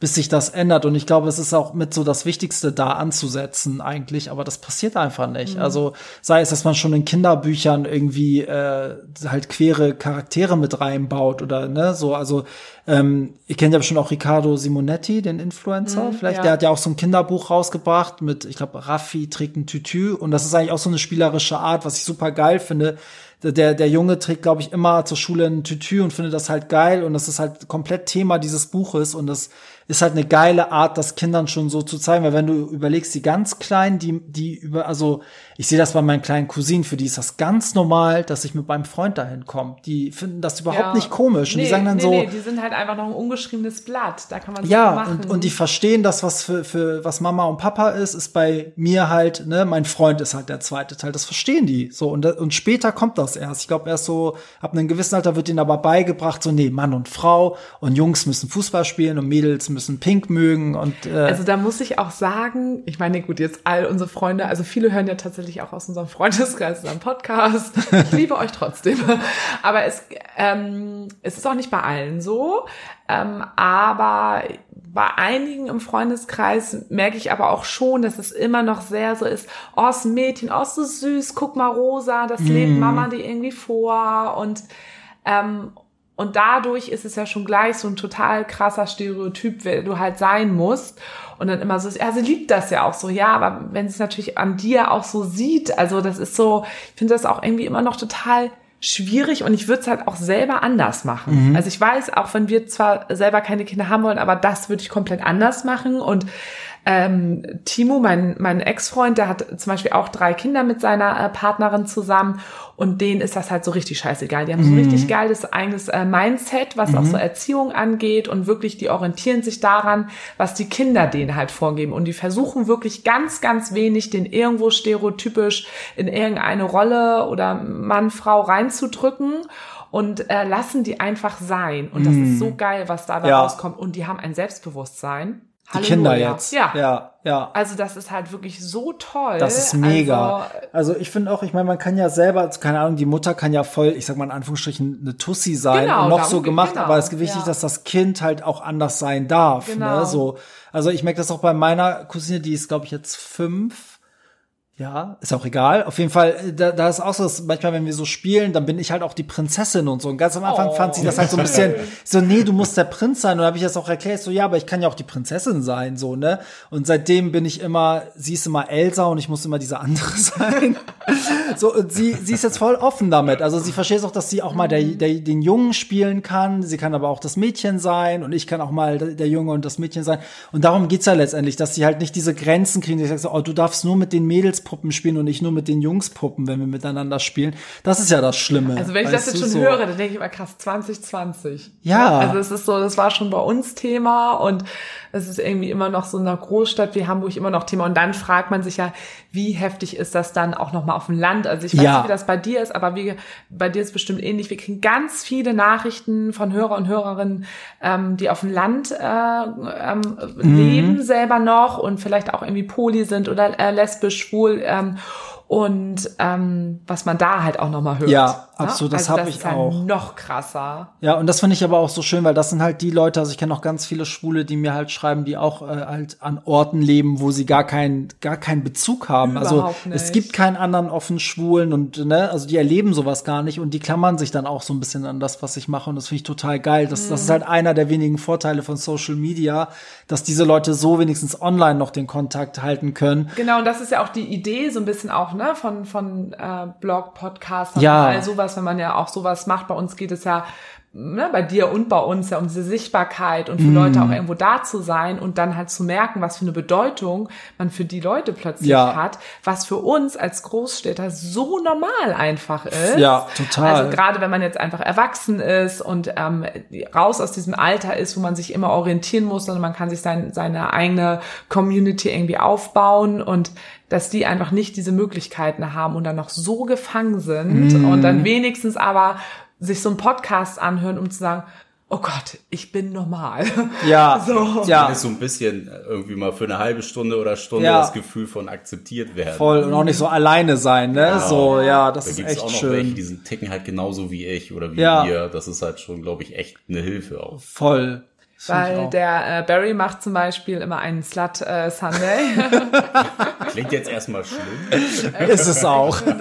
bis sich das ändert. Und ich glaube, es ist auch mit so das Wichtigste da anzusetzen eigentlich, aber das passiert einfach nicht. Also sei es, dass man schon in Kinderbüchern irgendwie äh, halt queere Charaktere mit reinbaut oder ne, so, also ähm, ihr kennt ja bestimmt auch Riccardo Simonetti, den Influencer, vielleicht, ja. der hat ja auch so ein Kinderbuch rausgebracht mit, ich glaube, Raffi trägt ein Tütü und das ist eigentlich auch so eine spielerische Art, was ich super geil finde. Der, der Junge trägt, glaube ich, immer zur Schule ein Tütü und findet das halt geil und das ist halt komplett Thema dieses Buches und das ist halt eine geile Art, das Kindern schon so zu zeigen, weil wenn du überlegst, die ganz Kleinen, die, die über, also ich sehe das bei meinen kleinen Cousinen, für die ist das ganz normal, dass ich mit meinem Freund dahin komme. Die finden das überhaupt Ja. nicht komisch und die sagen dann nee, so, Nee, die sind halt einfach noch ein ungeschriebenes Blatt. Da kann man ja, machen. und, und die verstehen das, was für, für was Mama und Papa ist, ist bei mir halt, ne, mein Freund ist halt der zweite Teil. Das verstehen die. So, und, und später kommt das erst. Ich glaube, erst so ab einem gewissen Alter wird ihnen aber beigebracht, so nee, Mann und Frau und Jungs müssen Fußball spielen und Mädels müssen Pink mögen und äh, Also da muss ich auch sagen, ich meine, gut, jetzt all unsere Freunde, also viele hören ja tatsächlich auch aus unserem Freundeskreis unseren Podcast. <laughs> Ich liebe euch trotzdem. Aber es, ähm, es ist auch nicht bei allen so. Ähm, aber bei einigen im Freundeskreis merke ich aber auch schon, dass es immer noch sehr so ist, oh, ist ein Mädchen, oh, ist so süß, guck mal Rosa, das lebt Mama dir irgendwie vor und ähm, und dadurch ist es ja schon gleich so ein total krasser Stereotyp, wer du halt sein musst. Und dann immer so, ja, sie liebt das ja auch so, ja, aber wenn sie es natürlich an dir auch so sieht, also das ist so, ich finde das auch irgendwie immer noch total schwierig und ich würde es halt auch selber anders machen. Also ich weiß, auch wenn wir zwar selber keine Kinder haben wollen, aber das würde ich komplett anders machen und ähm, Timo, mein, mein Ex-Freund, der hat zum Beispiel auch drei Kinder mit seiner äh, Partnerin zusammen und denen ist das halt so richtig scheißegal. Die haben so ein richtig geiles eigenes äh, Mindset, was auch so Erziehung angeht und wirklich, die orientieren sich daran, was die Kinder denen halt vorgeben und die versuchen wirklich ganz, ganz wenig, den irgendwo stereotypisch in irgendeine Rolle oder Mann, Frau reinzudrücken und äh, lassen die einfach sein. Und das ist so geil, was dabei Ja. rauskommt. Und die haben ein Selbstbewusstsein. Die Kinder Halleluja. jetzt. Ja. ja, ja. Also das ist halt wirklich so toll. Das ist mega. Also, Also, ich finde auch, ich meine, man kann ja selber, keine Ahnung, die Mutter kann ja voll, ich sag mal in Anführungsstrichen, eine Tussi sein Genau, und noch so gemacht, genau, aber es ist wichtig, ja. dass das Kind halt auch anders sein darf. Genau. Ne? So, also ich merke das auch bei meiner Cousine, die ist, glaube ich, jetzt fünf. Ja, ist auch egal. Auf jeden Fall, äh, da, da ist auch so, dass manchmal, wenn wir so spielen, dann bin ich halt auch die Prinzessin und so. Und ganz am Anfang Oh. fand sie das halt so ein bisschen <laughs> so, nee, du musst der Prinz sein. Und dann habe ich das auch erklärt, so, ja, aber ich kann ja auch die Prinzessin sein, so, ne? Und seitdem bin ich immer, sie ist immer Elsa und ich muss immer diese andere <laughs> sein. so, und sie, sie ist jetzt voll offen damit. Also sie versteht auch, dass sie auch mal der, der, den Jungen spielen kann. Sie kann aber auch das Mädchen sein und ich kann auch mal der Junge und das Mädchen sein. Und darum geht's ja letztendlich, dass sie halt nicht diese Grenzen kriegen. Ich sag so, oh, du darfst nur mit den Mädelspuppen spielen und nicht nur mit den Jungspuppen, wenn wir miteinander spielen. Das ist ja das Schlimme. also wenn ich das jetzt schon so. höre, dann denke ich immer krass 2020. Ja. Also es ist so, das war schon bei uns Thema und es ist irgendwie immer noch so in einer Großstadt wie Hamburg immer noch Thema. Und dann fragt man sich ja, wie heftig ist das dann auch nochmal auf dem Land? Also ich weiß Ja. nicht, wie das bei dir ist, aber wie, bei dir ist bestimmt ähnlich. Wir kriegen ganz viele Nachrichten von Hörer und Hörerinnen, ähm, die auf dem Land äh, ähm, Mhm. leben selber noch und vielleicht auch irgendwie poly sind oder äh, lesbisch, schwul. Ähm, und ähm, was man da halt auch nochmal hört. Ja, ne? absolut, das also hab das ich ist auch. noch krasser. Ja, und das finde ich aber auch so schön, weil das sind halt die Leute, also ich kenne auch ganz viele Schwule, die mir halt schreiben, die auch äh, halt an Orten leben, wo sie gar keinen gar keinen Bezug haben. also Überhaupt nicht. es gibt keinen anderen offen Schwulen und ne, also die erleben sowas gar nicht und die klammern sich dann auch so ein bisschen an das, was ich mache und das finde ich total geil. Das, das ist halt einer der wenigen Vorteile von Social Media, dass diese Leute so wenigstens online noch den Kontakt halten können. Genau, und das ist ja auch die Idee so ein bisschen auch, ne, von, von äh, Blog, Podcast Ja. all sowas, wenn man ja auch sowas macht. Bei uns geht es ja, ne, bei dir und bei uns ja um diese Sichtbarkeit und für Mhm. Leute auch irgendwo da zu sein und dann halt zu merken, was für eine Bedeutung man für die Leute plötzlich Ja. hat, was für uns als Großstädter so normal einfach ist. Ja, total. Also gerade wenn man jetzt einfach erwachsen ist und ähm, raus aus diesem Alter ist, wo man sich immer orientieren muss, sondern man kann sich sein, seine eigene Community irgendwie aufbauen und dass die einfach nicht diese Möglichkeiten haben und dann noch so gefangen sind Mhm. und dann wenigstens aber sich so einen Podcast anhören, um zu sagen, oh Gott, ich bin normal. Ja, <laughs> So. ja, ist so ein bisschen irgendwie mal für eine halbe Stunde oder Stunde Ja. das Gefühl von akzeptiert werden. voll und auch nicht so alleine sein, ne? So, ja, das Da ist gibt es echt auch noch schön. welche, die sind ticken halt genauso wie ich oder wie Ja. ihr. Das ist halt schon, glaube ich, echt eine Hilfe auch. Voll. Weil der äh, Barry macht zum Beispiel immer einen Slut äh, Sunday. <laughs> Klingt jetzt erstmal schlimm. <laughs> ist es auch. <laughs>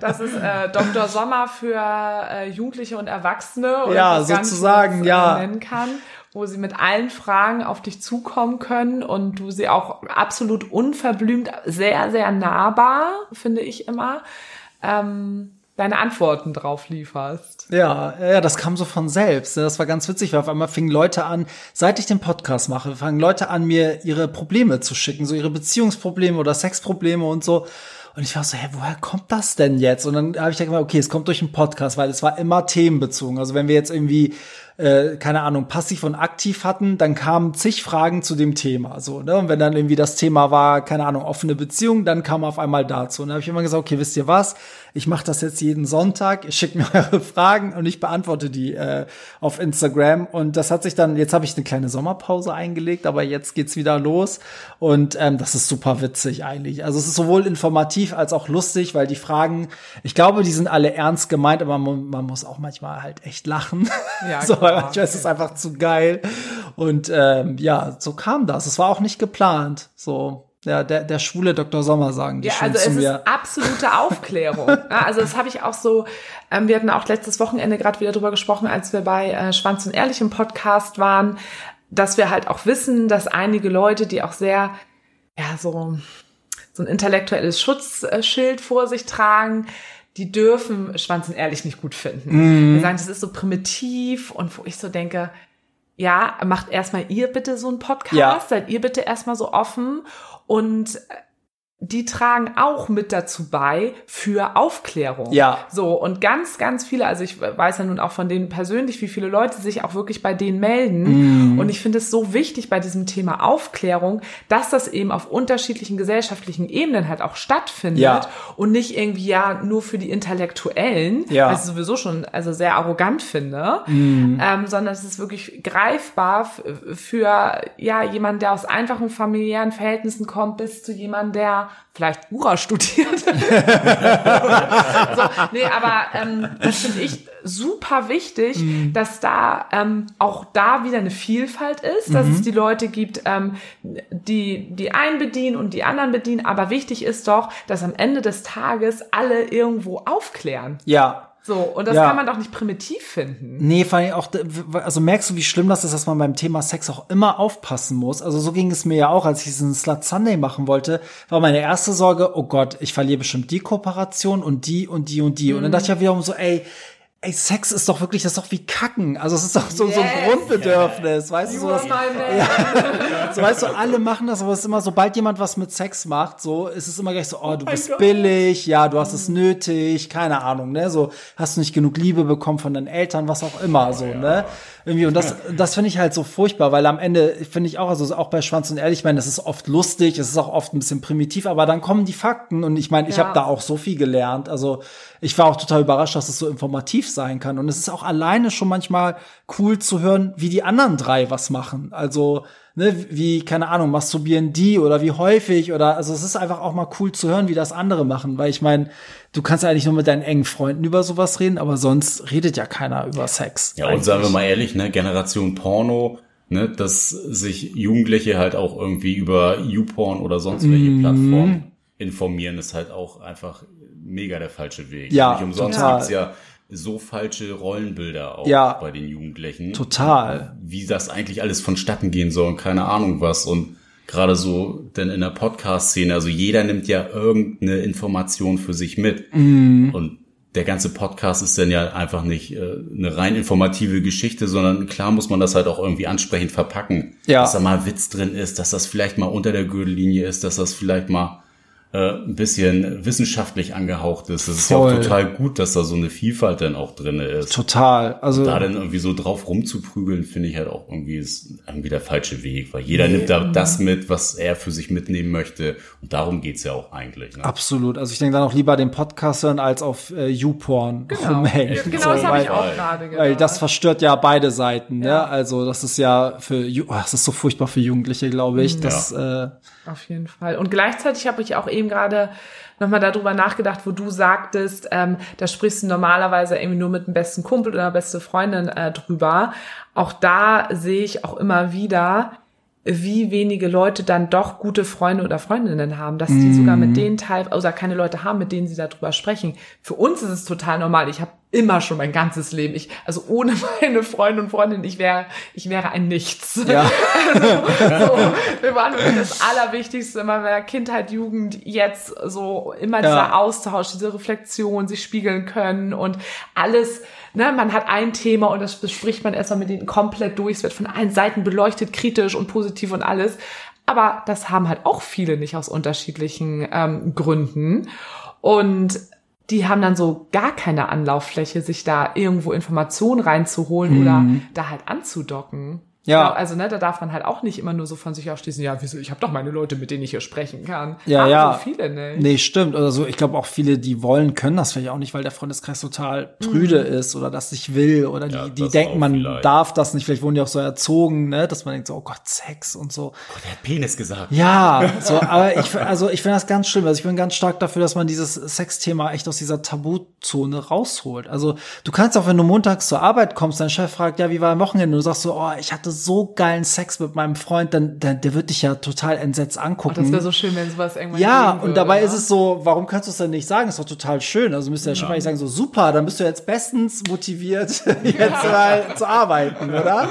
Das ist äh, Dr. Sommer für äh, Jugendliche und Erwachsene oder Ja, sozusagen, äh, ja. nennen kann, wo sie mit allen Fragen auf dich zukommen können und du sie auch absolut unverblümt, sehr, sehr nahbar, finde ich immer, ähm, deine Antworten drauf lieferst. Ja, ja, das kam so von selbst. Das war ganz witzig, weil auf einmal fingen Leute an, seit ich den Podcast mache, fangen Leute an, mir ihre Probleme zu schicken, so ihre Beziehungsprobleme oder Sexprobleme und so. Und ich war so, hä, woher kommt das denn jetzt? Und dann habe ich gedacht, okay, es kommt durch einen Podcast, weil es war immer themenbezogen. Also wenn wir jetzt irgendwie äh, keine Ahnung, passiv und aktiv hatten, dann kamen zig Fragen zu dem Thema. So, ne? Und wenn dann irgendwie das Thema war, keine Ahnung, offene Beziehung, dann kam auf einmal dazu. Und da habe ich immer gesagt, okay, wisst ihr was? Ich mache das jetzt jeden Sonntag, ich schicke mir <laughs> eure Fragen und ich beantworte die äh, auf Instagram. Und das hat sich dann, jetzt habe ich eine kleine Sommerpause eingelegt, aber jetzt geht's wieder los. Und ähm, das ist super witzig eigentlich. Also es ist sowohl informativ als auch lustig, weil die Fragen, ich glaube, die sind alle ernst gemeint, aber man, man muss auch manchmal halt echt lachen. Ja, <laughs> so, weil manchmal ist es einfach zu geil. Und ähm, ja, so kam das. Es war auch nicht geplant. So, ja, der, der schwule Dr. Sommer sagen die Ja, schon also zu es mir. ist absolute <laughs> Aufklärung. ja, also das habe ich auch so, ähm, wir hatten auch letztes Wochenende gerade wieder drüber gesprochen, als wir bei äh, Schwanz und Ehrlich im Podcast waren, dass wir halt auch wissen, dass einige Leute, die auch sehr, ja, so, so ein intellektuelles Schutzschild vor sich tragen, die dürfen Schwanz und Ehrlich nicht gut finden. Wir sagen, das ist so primitiv und wo ich so denke, ja, macht erstmal ihr bitte so einen Podcast, Ja. seid ihr bitte erstmal so offen und die tragen auch mit dazu bei für Aufklärung. Ja. So, und ganz, ganz viele, also ich weiß ja nun auch von denen persönlich, wie viele Leute sich auch wirklich bei denen melden. Und ich finde es so wichtig bei diesem Thema Aufklärung, dass das eben auf unterschiedlichen gesellschaftlichen Ebenen halt auch stattfindet Ja. und nicht irgendwie ja nur für die Intellektuellen, Ja. was ich sowieso schon also sehr arrogant finde, ähm, sondern es ist wirklich greifbar für ja jemand, der aus einfachen familiären Verhältnissen kommt, bis zu jemand, der vielleicht Jura studiert. <laughs> so, nee, aber ähm, das finde ich super wichtig, dass da ähm, auch da wieder eine Vielfalt ist, dass es die Leute gibt, ähm, die die einen bedienen und die anderen bedienen. Aber wichtig ist doch, dass am Ende des Tages alle irgendwo aufklären. Ja. So, und das Ja. kann man doch nicht primitiv finden. Nee, vor allem auch, also merkst du, wie schlimm das ist, dass man beim Thema Sex auch immer aufpassen muss. Also so ging es mir ja auch, als ich diesen Slut Sunday machen wollte, war meine erste Sorge, oh Gott, ich verliere bestimmt die Kooperation und die und die und die. Und dann dachte ich ja wiederum so, ey, ey, Sex ist doch wirklich, das ist doch wie Kacken. Also es ist doch so, so ein Yes. Grundbedürfnis, weißt du, so, das, so weißt du, alle machen das, aber es ist immer, sobald jemand was mit Sex macht, so, ist es immer gleich so, oh, du bist Gott. billig, ja, du hast es nötig, keine Ahnung, ne, so, hast du nicht genug Liebe bekommen von deinen Eltern, was auch immer, so, ne, irgendwie, und das, das finde ich halt so furchtbar, weil am Ende finde ich auch, also auch bei Schwanz und Ehrlich, ich meine, das ist oft lustig, es ist auch oft ein bisschen primitiv, aber dann kommen die Fakten und ich meine, ich Ja. habe da auch so viel gelernt, also ich war auch total überrascht, dass es so informativ sein kann und es ist auch alleine schon manchmal cool zu hören, wie die anderen drei was machen, also ne, wie, keine Ahnung, masturbieren die oder wie häufig oder, also es ist einfach auch mal cool zu hören, wie das andere machen, weil ich meine, du kannst eigentlich nur mit deinen engen Freunden über sowas reden, aber sonst redet ja keiner über Sex. Ja, und sagen wir mal ehrlich, ne, Generation Porno, ne, dass sich Jugendliche halt auch irgendwie über YouPorn oder sonst welche Mhm. Plattformen informieren, ist halt auch einfach mega der falsche Weg. Ja, Nicht umsonst total. gibt's ja so falsche Rollenbilder auch Ja. bei den Jugendlichen. Total. Wie das eigentlich alles vonstatten gehen soll und keine Ahnung was. Und gerade so denn in der Podcast-Szene, also jeder nimmt ja irgendeine Information für sich mit. Mhm. Und der ganze Podcast ist dann ja einfach nicht äh, eine rein informative Geschichte, sondern klar muss man das halt auch irgendwie ansprechend verpacken. Ja. Dass da mal Witz drin ist, dass das vielleicht mal unter der Gürtellinie ist, dass das vielleicht mal äh, ein bisschen wissenschaftlich angehaucht ist. Das ist ja auch total gut, dass da so eine Vielfalt dann auch drin ist. Total. Also Da dann irgendwie so drauf rumzuprügeln, finde ich halt auch irgendwie ist irgendwie der falsche Weg, weil jeder nimmt da das mit, was er für sich mitnehmen möchte. Und darum geht's ja auch eigentlich. Ne? absolut. Also ich denke dann auch lieber den Podcast hören, als auf äh, YouPorn rumhängen. Genau, So, das habe ich weil- auch gerade gedacht. Weil das verstört ja beide Seiten, ne? Ja. Also das ist ja für, oh, das ist so furchtbar für Jugendliche, glaube Mhm. ich. Das, äh, Auf jeden Fall. Und gleichzeitig habe ich auch eben gerade nochmal darüber nachgedacht, wo du sagtest, ähm, da sprichst du normalerweise irgendwie nur mit dem besten Kumpel oder beste Freundin äh, drüber. Auch da sehe ich auch immer wieder, wie wenige Leute dann doch gute Freunde oder Freundinnen haben, dass die sogar mit denen teil oder keine Leute haben, mit denen sie darüber sprechen. Für uns ist es total normal. Ich habe immer schon mein ganzes Leben, ich also ohne <laughs> meine Freunde und Freundin, ich wäre ich wäre ein Nichts. ja. <laughs> so, wir waren wirklich das Allerwichtigste immer mehr Kindheit, Jugend, jetzt so immer dieser Ja. Austausch, diese Reflexion, sich spiegeln können und alles, ne, man hat ein Thema und das bespricht man erstmal mit denen komplett durch, es wird von allen Seiten beleuchtet, kritisch und positiv und alles. Aber das haben halt auch viele nicht aus unterschiedlichen ähm, Gründen. Und die haben dann so gar keine Anlauffläche, sich da irgendwo Informationen reinzuholen oder da halt anzudocken. Ja. Genau, Also, ne, da darf man halt auch nicht immer nur so von sich ausschließen, ja, wieso, ich habe doch meine Leute, mit denen ich hier sprechen kann. Ja, Haben ja. So viele nicht. Nee, stimmt. Oder so, ich glaube auch viele, die wollen, können das vielleicht auch nicht, weil der Freundeskreis total prüde ist oder das nicht will oder Ja, die, die denken, man vielleicht. darf das nicht. Vielleicht wurden die auch so erzogen, ne, dass man denkt so, oh Gott, Sex und so. Oh, der hat Penis gesagt. Ja, so, aber ich, also ich finde das ganz schlimm. Also ich bin ganz stark dafür, dass man dieses Sexthema echt aus dieser Tabuzone rausholt. Also du kannst auch, wenn du montags zur Arbeit kommst, dein Chef fragt, ja, wie war am Wochenende? Und du sagst so, oh, ich hatte so geilen Sex mit meinem Freund, dann, der, der wird dich ja total entsetzt angucken. Oh, das wäre so schön, wenn sowas irgendwann Ja, und würde, dabei ne? ist es so, warum kannst du es denn nicht sagen? Ist doch total schön. Also müsste der Chef eigentlich sagen, so super, dann bist du jetzt bestens motiviert, <laughs> jetzt mal zu arbeiten, oder?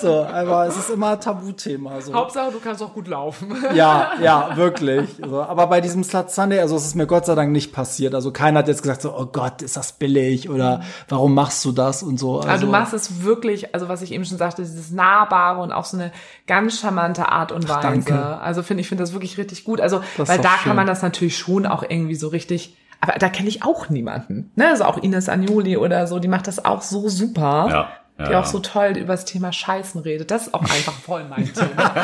So, aber es ist immer Tabuthema. So. Hauptsache, du kannst auch gut laufen. <laughs> Ja, ja, wirklich. So, aber bei diesem Slut Sunday, also es ist mir Gott sei Dank nicht passiert. Also keiner hat jetzt gesagt so, oh Gott, ist das billig oder warum machst du das und so. Also, Aber du machst es wirklich, also was ich eben schon sagte, dieses Nahbare und auf so eine ganz charmante Art und Weise. danke. Also finde ich finde das wirklich richtig gut. Also, Das weil da schön. kann man das natürlich schon auch irgendwie so richtig, aber da kenne ich auch niemanden. Ne? Also auch Ines Agnoli oder so, die macht das auch so super. Ja, ja, die auch ja. so toll über das Thema Scheißen redet. Das ist auch einfach voll mein Thema.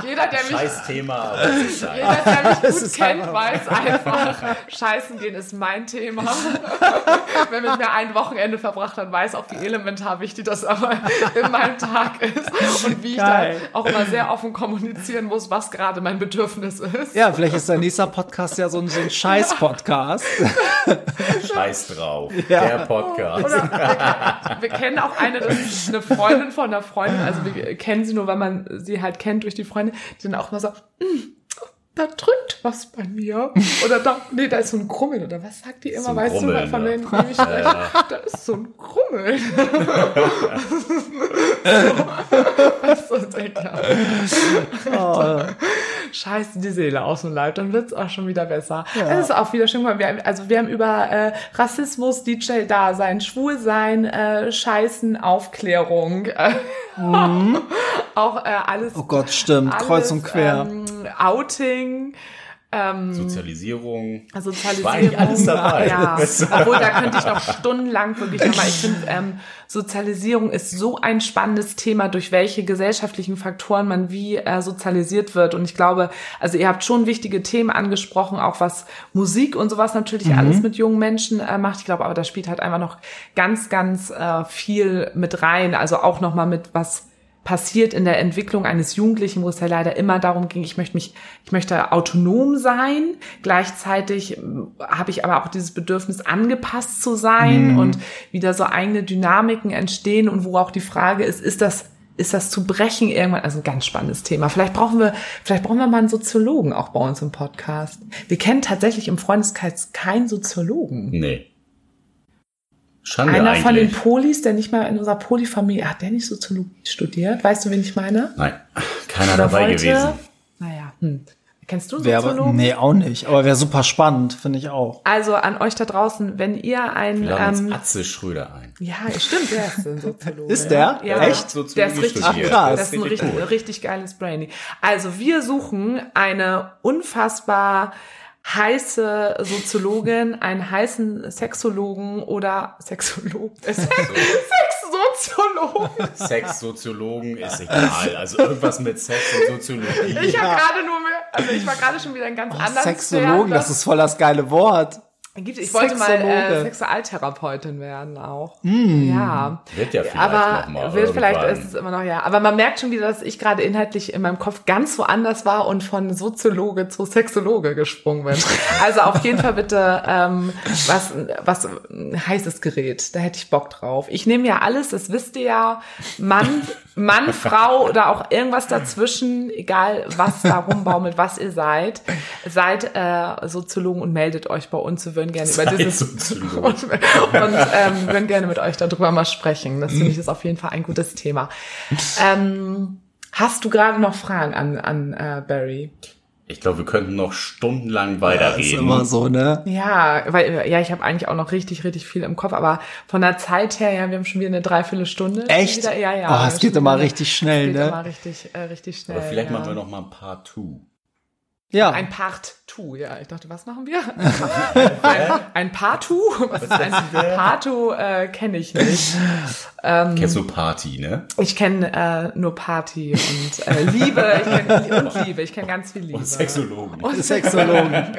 <laughs> Jeder, der mich Scheiß Thema, jeder, der mich <laughs> gut kennt, weiß einfach, scheißen gehen ist mein Thema. <laughs> Wer mit mir ein Wochenende verbracht hat, weiß auch, wie elementar wichtig das aber in meinem Tag ist und wie ich Geil. da auch immer sehr offen kommunizieren muss, was gerade mein Bedürfnis ist. ja, vielleicht ist der nächste Podcast ja so ein, so ein Scheiß-Podcast. Scheiß drauf. Ja. Der Podcast. Oder wir, wir kennen auch eine, das ist eine Freundin von einer Freundin, also wir kennen sie nur, weil man sie halt kennt durch die Freundin, die dann auch mal sagt, "Hm, da drückt was bei mir. Oder da, nee, da ist so ein Krummeln. Oder was sagt die immer? So weißt Grummeln, du, von ja. wem wem ich spreche? Da ist so ein Krummeln. so, so denke Scheiß die Seele aus dem Leib, dann wird's auch schon wieder besser. Es ist auch wieder schön, weil wir, also wir haben über äh, Rassismus, DJ-Dasein, Schwulsein, äh, Scheißen, Aufklärung, äh, <laughs> auch äh, alles. Oh Gott, stimmt. alles, Kreuz und quer. Ähm, Outing. Ähm, Sozialisierung. Sozialisierung. War eigentlich alles dabei. Ja, <laughs> obwohl da könnte ich noch stundenlang wirklich nochmal. Ich finde, ähm, Sozialisierung ist so ein spannendes Thema, durch welche gesellschaftlichen Faktoren man wie äh, sozialisiert wird. Und ich glaube, also ihr habt schon wichtige Themen angesprochen, auch was Musik und sowas natürlich alles mit jungen Menschen äh, macht. Ich glaube, aber da spielt halt einfach noch ganz, ganz äh, viel mit rein. Also auch nochmal mit was passiert in der Entwicklung eines Jugendlichen, wo es ja leider immer darum ging, ich möchte mich, ich möchte autonom sein. Gleichzeitig ähm, habe ich aber auch dieses Bedürfnis, angepasst zu sein und wieder so eigene Dynamiken entstehen und wo auch die Frage ist, ist das ist das zu brechen irgendwann? Also ein ganz spannendes Thema. Vielleicht brauchen wir, vielleicht brauchen wir mal einen Soziologen auch bei uns im Podcast. Wir kennen tatsächlich im Freundeskreis keinen Soziologen. Nee. Schande Einer eigentlich. von den Polis, der nicht mal in unserer Polyfamilie, hat der nicht Soziologie studiert? Weißt du, wen ich meine? Nein, <laughs> keiner Oder dabei wollte- gewesen. Naja, hm. Kennst du Soziologen? nee, auch nicht. Aber wäre super spannend, finde ich auch. Also an euch da draußen, wenn ihr ein, Wir ähm, Atze Schröder ein. ja, stimmt, der ist ein Soziologe. Ist der? Ja, Echt? Soziologie Der ist richtig, studiert. Ach, krass. das ist ein richtig, richtig geiles Brainy. Also wir suchen eine unfassbar heiße Soziologin, einen heißen Sexologen oder Sexologen, Sex, <laughs> Sexsoziologen. Sex-Soziologen ist egal. Also irgendwas mit Sex und Soziologie. Ich Ja. habe gerade nur, mehr, also ich war gerade schon wieder ein ganz anderes Sexologen, Pferd, das ist voll das geile Wort. Gibt, ich wollte mal äh, Sexologe. Sexualtherapeutin werden auch. Hm. Ja. Wird ja vielleicht Aber noch mal wird vielleicht ist es immer noch ja. Aber man merkt schon wieder, dass ich gerade inhaltlich in meinem Kopf ganz woanders war und von Soziologe zu Sexologe gesprungen bin. <laughs> Also auf jeden Fall bitte ähm, was was ein heißes Gerät. Da hätte ich Bock drauf. Ich nehme ja alles, das wisst ihr ja. Mann, Mann, <laughs> Frau oder auch irgendwas dazwischen, egal was da rumbaumelt, was ihr seid, seid äh, Soziologen und meldet euch bei uns. Wir würden gerne über dieses <laughs> und, und ähm, würden gerne mit euch darüber mal sprechen. Das finde ich ist auf jeden Fall ein gutes Thema. Ähm, hast du gerade noch Fragen an, an äh, Barry? Ich glaube, wir könnten noch stundenlang Das weiterreden. ist immer so, ne? Ja, weil ja, ich habe eigentlich auch noch richtig, richtig viel im Kopf, aber von der Zeit her, ja, wir haben schon wieder eine Dreiviertelstunde. Echt? Wieder, ja, ja. Oh, es geht immer wieder- richtig schnell, es geht ne? immer richtig, äh, richtig schnell. Aber vielleicht ja. machen wir noch mal ein Part 2. Ja. Ein Part 2, ja. Ich dachte, was machen wir? ein, <laughs> ein Part 2? Was ist ein Part 2? Äh, kenne ich nicht. Ähm, Kennst du Party, ne? ich kenne äh, nur Party und äh, Liebe. Ich kenn, und Liebe. Ich kenne ganz viel Liebe. Und Sexologen. Und <laughs> Sexologen. <laughs>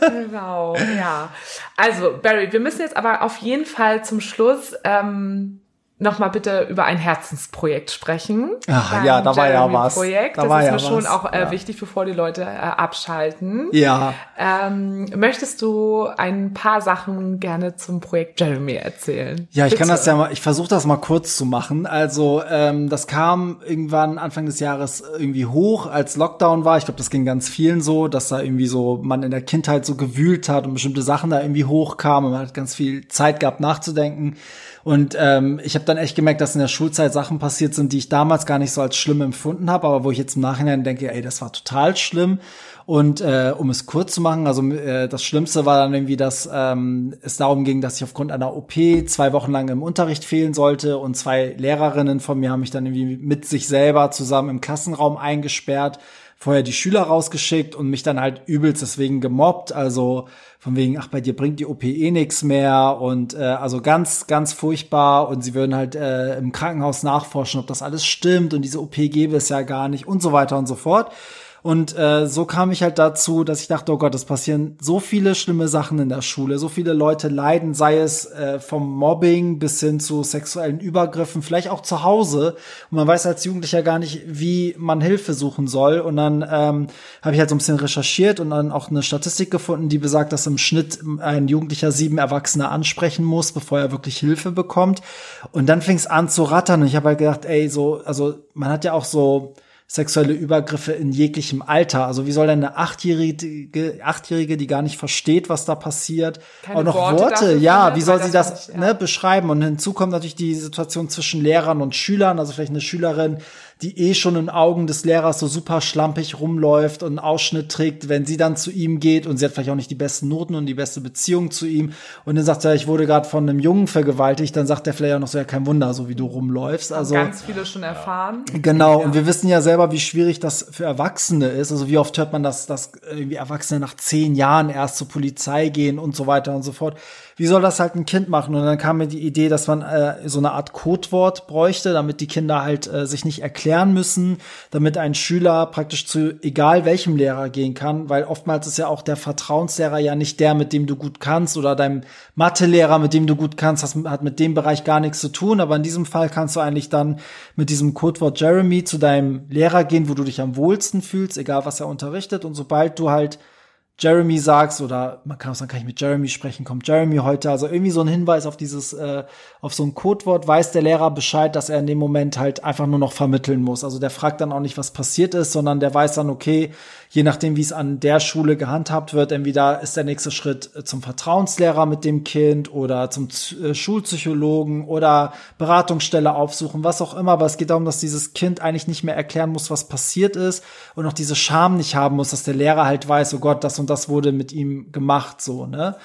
Genau, ja. Also, Barry, wir müssen jetzt aber auf jeden Fall zum Schluss ähm, nochmal bitte über ein Herzensprojekt sprechen. Ach, ja, da war ja was. Projekt. Da das war ist ja mir schon was. auch äh, Ja. wichtig, bevor die Leute äh, abschalten. Ja. Ähm, möchtest du ein paar Sachen gerne zum Projekt Jeremy erzählen? Ja, ich kann Bitte. das ja mal, ich versuche das mal kurz zu machen. Also, ähm, das kam irgendwann Anfang des Jahres irgendwie hoch, als Lockdown war. Ich glaube, das ging ganz vielen so, dass da irgendwie so man in der Kindheit so gewühlt hat und bestimmte Sachen da irgendwie hochkamen und man hat ganz viel Zeit gehabt nachzudenken. Und ähm, ich habe dann echt gemerkt, dass in der Schulzeit Sachen passiert sind, die ich damals gar nicht so als schlimm empfunden habe, aber wo ich jetzt im Nachhinein denke, ey, das war total schlimm. Und äh, um es kurz zu machen, also äh, das Schlimmste war dann irgendwie, dass ähm, es darum ging, dass ich aufgrund einer OP zwei Wochen lang im Unterricht fehlen sollte und zwei Lehrerinnen von mir haben mich dann irgendwie mit sich selber zusammen im Klassenraum eingesperrt, vorher die Schüler rausgeschickt und mich dann halt übelst deswegen gemobbt, also von wegen, ach, bei dir bringt die OP eh nix mehr. Und äh, also ganz, ganz furchtbar. Und sie würden halt äh, im Krankenhaus nachforschen, ob das alles stimmt. Und diese OP gäbe es ja gar nicht und so weiter und so fort. Und äh, so kam ich halt dazu, dass ich dachte, oh Gott, es passieren so viele schlimme Sachen in der Schule, so viele Leute leiden, sei es äh, vom Mobbing bis hin zu sexuellen Übergriffen, vielleicht auch zu Hause. Und man weiß als Jugendlicher gar nicht, wie man Hilfe suchen soll. Und dann ähm, habe ich halt so ein bisschen recherchiert und dann auch eine Statistik gefunden, die besagt, dass im Schnitt ein Jugendlicher sieben Erwachsene ansprechen muss, bevor er wirklich Hilfe bekommt. Und dann fing es an zu rattern. Und ich habe halt gedacht, ey, so, also man hat ja auch so sexuelle Übergriffe in jeglichem Alter. Also wie soll denn eine Achtjährige, Achtjährige, die gar nicht versteht, was da passiert, Keine auch noch Worte Worte, ja, wie soll sie das das nicht, ja. ne, beschreiben? Und hinzu kommt natürlich die Situation zwischen Lehrern und Schülern, also vielleicht eine Schülerin, die eh schon in Augen des Lehrers so super schlampig rumläuft und einen Ausschnitt trägt, wenn sie dann zu ihm geht und sie hat vielleicht auch nicht die besten Noten und die beste Beziehung zu ihm und dann sagt er, ich wurde gerade von einem Jungen vergewaltigt, dann sagt er vielleicht auch noch so, ja, kein Wunder, so wie du rumläufst. Also ganz viele schon erfahren. Genau, und wir wissen ja selber, wie schwierig das für Erwachsene ist. Also wie oft hört man, dass, dass irgendwie Erwachsene nach zehn Jahren erst zur Polizei gehen und so weiter und so fort. Wie soll das halt ein Kind machen? Und dann kam mir die Idee, dass man äh, so eine Art Codewort bräuchte, damit die Kinder halt äh, sich nicht erklären müssen, damit ein Schüler praktisch zu egal welchem Lehrer gehen kann, weil oftmals ist ja auch der Vertrauenslehrer ja nicht der, mit dem du gut kannst oder dein Mathelehrer, mit dem du gut kannst, das hat mit dem Bereich gar nichts zu tun, aber in diesem Fall kannst du eigentlich dann mit diesem Codewort Jeremy zu deinem Lehrer gehen, wo du dich am wohlsten fühlst, egal was er unterrichtet und sobald du halt Jeremy sagst oder man kann auch sagen, kann ich mit Jeremy sprechen, kommt Jeremy heute, also irgendwie so ein Hinweis auf dieses, äh, auf so ein Codewort, weiß der Lehrer Bescheid, dass er in dem Moment halt einfach nur noch vermitteln muss. Also der fragt dann auch nicht, was passiert ist, sondern der weiß dann, okay, je nachdem, wie es an der Schule gehandhabt wird, entweder ist der nächste Schritt äh, zum Vertrauenslehrer mit dem Kind oder zum äh, Schulpsychologen oder Beratungsstelle aufsuchen, was auch immer. Aber es geht darum, dass dieses Kind eigentlich nicht mehr erklären muss, was passiert ist und auch diese Scham nicht haben muss, dass der Lehrer halt weiß, oh Gott, das und das wurde mit ihm gemacht, so, ne?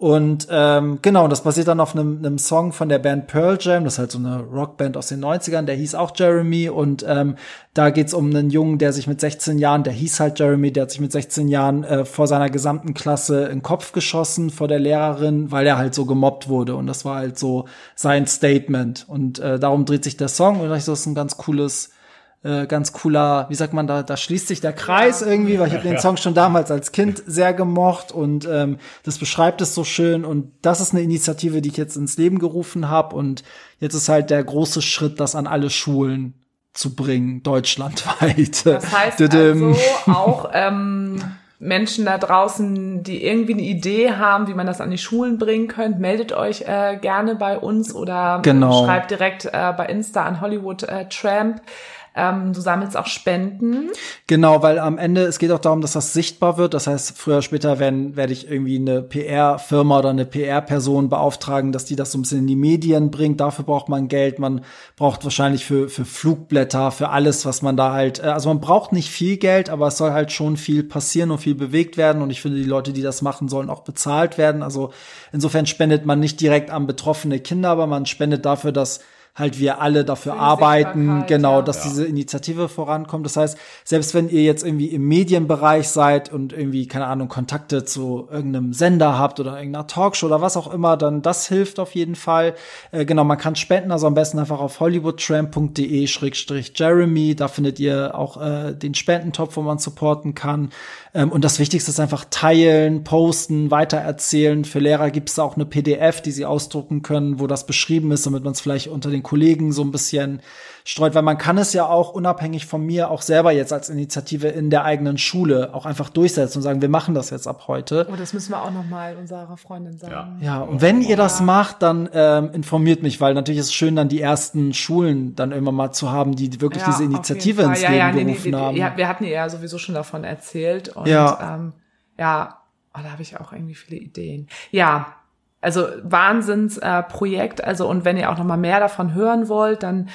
Und ähm, genau, das basiert dann auf einem, einem Song von der Band Pearl Jam, das ist halt so eine Rockband aus den 90ern, der hieß auch Jeremy. Und ähm, da geht's um einen Jungen, der sich mit 16 Jahren, der hieß halt Jeremy, der hat sich mit 16 Jahren äh, vor seiner gesamten Klasse in den Kopf geschossen vor der Lehrerin, weil er halt so gemobbt wurde. Und das war halt so sein Statement. Und äh, darum dreht sich der Song. Und ich so, das ist ein ganz cooles äh, ganz cooler, wie sagt man da, da schließt sich der Kreis irgendwie, weil ich habe den Song schon damals als Kind sehr gemocht und ähm, das beschreibt es so schön und das ist eine Initiative, die ich jetzt ins Leben gerufen habe und jetzt ist halt der große Schritt, das an alle Schulen zu bringen, deutschlandweit. Das heißt <laughs> also auch ähm, Menschen da draußen, die irgendwie eine Idee haben, wie man das an die Schulen bringen könnte, meldet euch äh, gerne bei uns oder Genau. schreibt direkt äh, bei Insta an Hollywood äh, Tramp. Ähm, du sammelst auch Spenden. Genau, weil am Ende, es geht auch darum, dass das sichtbar wird. Das heißt, früher später werden, werde ich irgendwie eine PR-Firma oder eine PR-Person beauftragen, dass die das so ein bisschen in die Medien bringt. Dafür braucht man Geld. Man braucht wahrscheinlich für, für Flugblätter, für alles, was man da halt, äh, also man braucht nicht viel Geld, aber es soll halt schon viel passieren und viel bewegt werden. Und ich finde, die Leute, die das machen, sollen auch bezahlt werden. Also insofern spendet man nicht direkt an betroffene Kinder, aber man spendet dafür, dass halt wir alle dafür arbeiten, genau, dass Ja. diese Initiative vorankommt. Das heißt, selbst wenn ihr jetzt irgendwie im Medienbereich seid und irgendwie, keine Ahnung, Kontakte zu irgendeinem Sender habt oder irgendeiner Talkshow oder was auch immer, dann das hilft auf jeden Fall. Äh, genau, man kann spenden, also am besten einfach auf hollywoodtramp.de-jeremy. Da findet ihr auch äh, den Spendentopf, wo man supporten kann. Ähm, und das Wichtigste ist einfach teilen, posten, weitererzählen. Für Lehrer gibt es auch eine PDF, die sie ausdrucken können, wo das beschrieben ist, damit man es vielleicht unter den Kollegen so ein bisschen streut, weil man kann es ja auch unabhängig von mir auch selber jetzt als Initiative in der eigenen Schule auch einfach durchsetzen und sagen, wir machen das jetzt ab heute. Oh, das müssen wir auch noch mal unserer Freundin sagen. Ja, und wenn ihr das macht, dann ähm, informiert mich, weil natürlich ist es schön, dann die ersten Schulen dann immer mal zu haben, die wirklich diese auf jeden Initiative ins ja, Leben ja, nee, nee, gerufen nee, haben. Ja, wir hatten ihr ja sowieso schon davon erzählt. Und Ja. ähm, ja, oh, da habe ich auch irgendwie viele Ideen. Ja, also Wahnsinnsprojekt. Äh, Projekt. also und wenn ihr auch noch mal mehr davon hören wollt, dann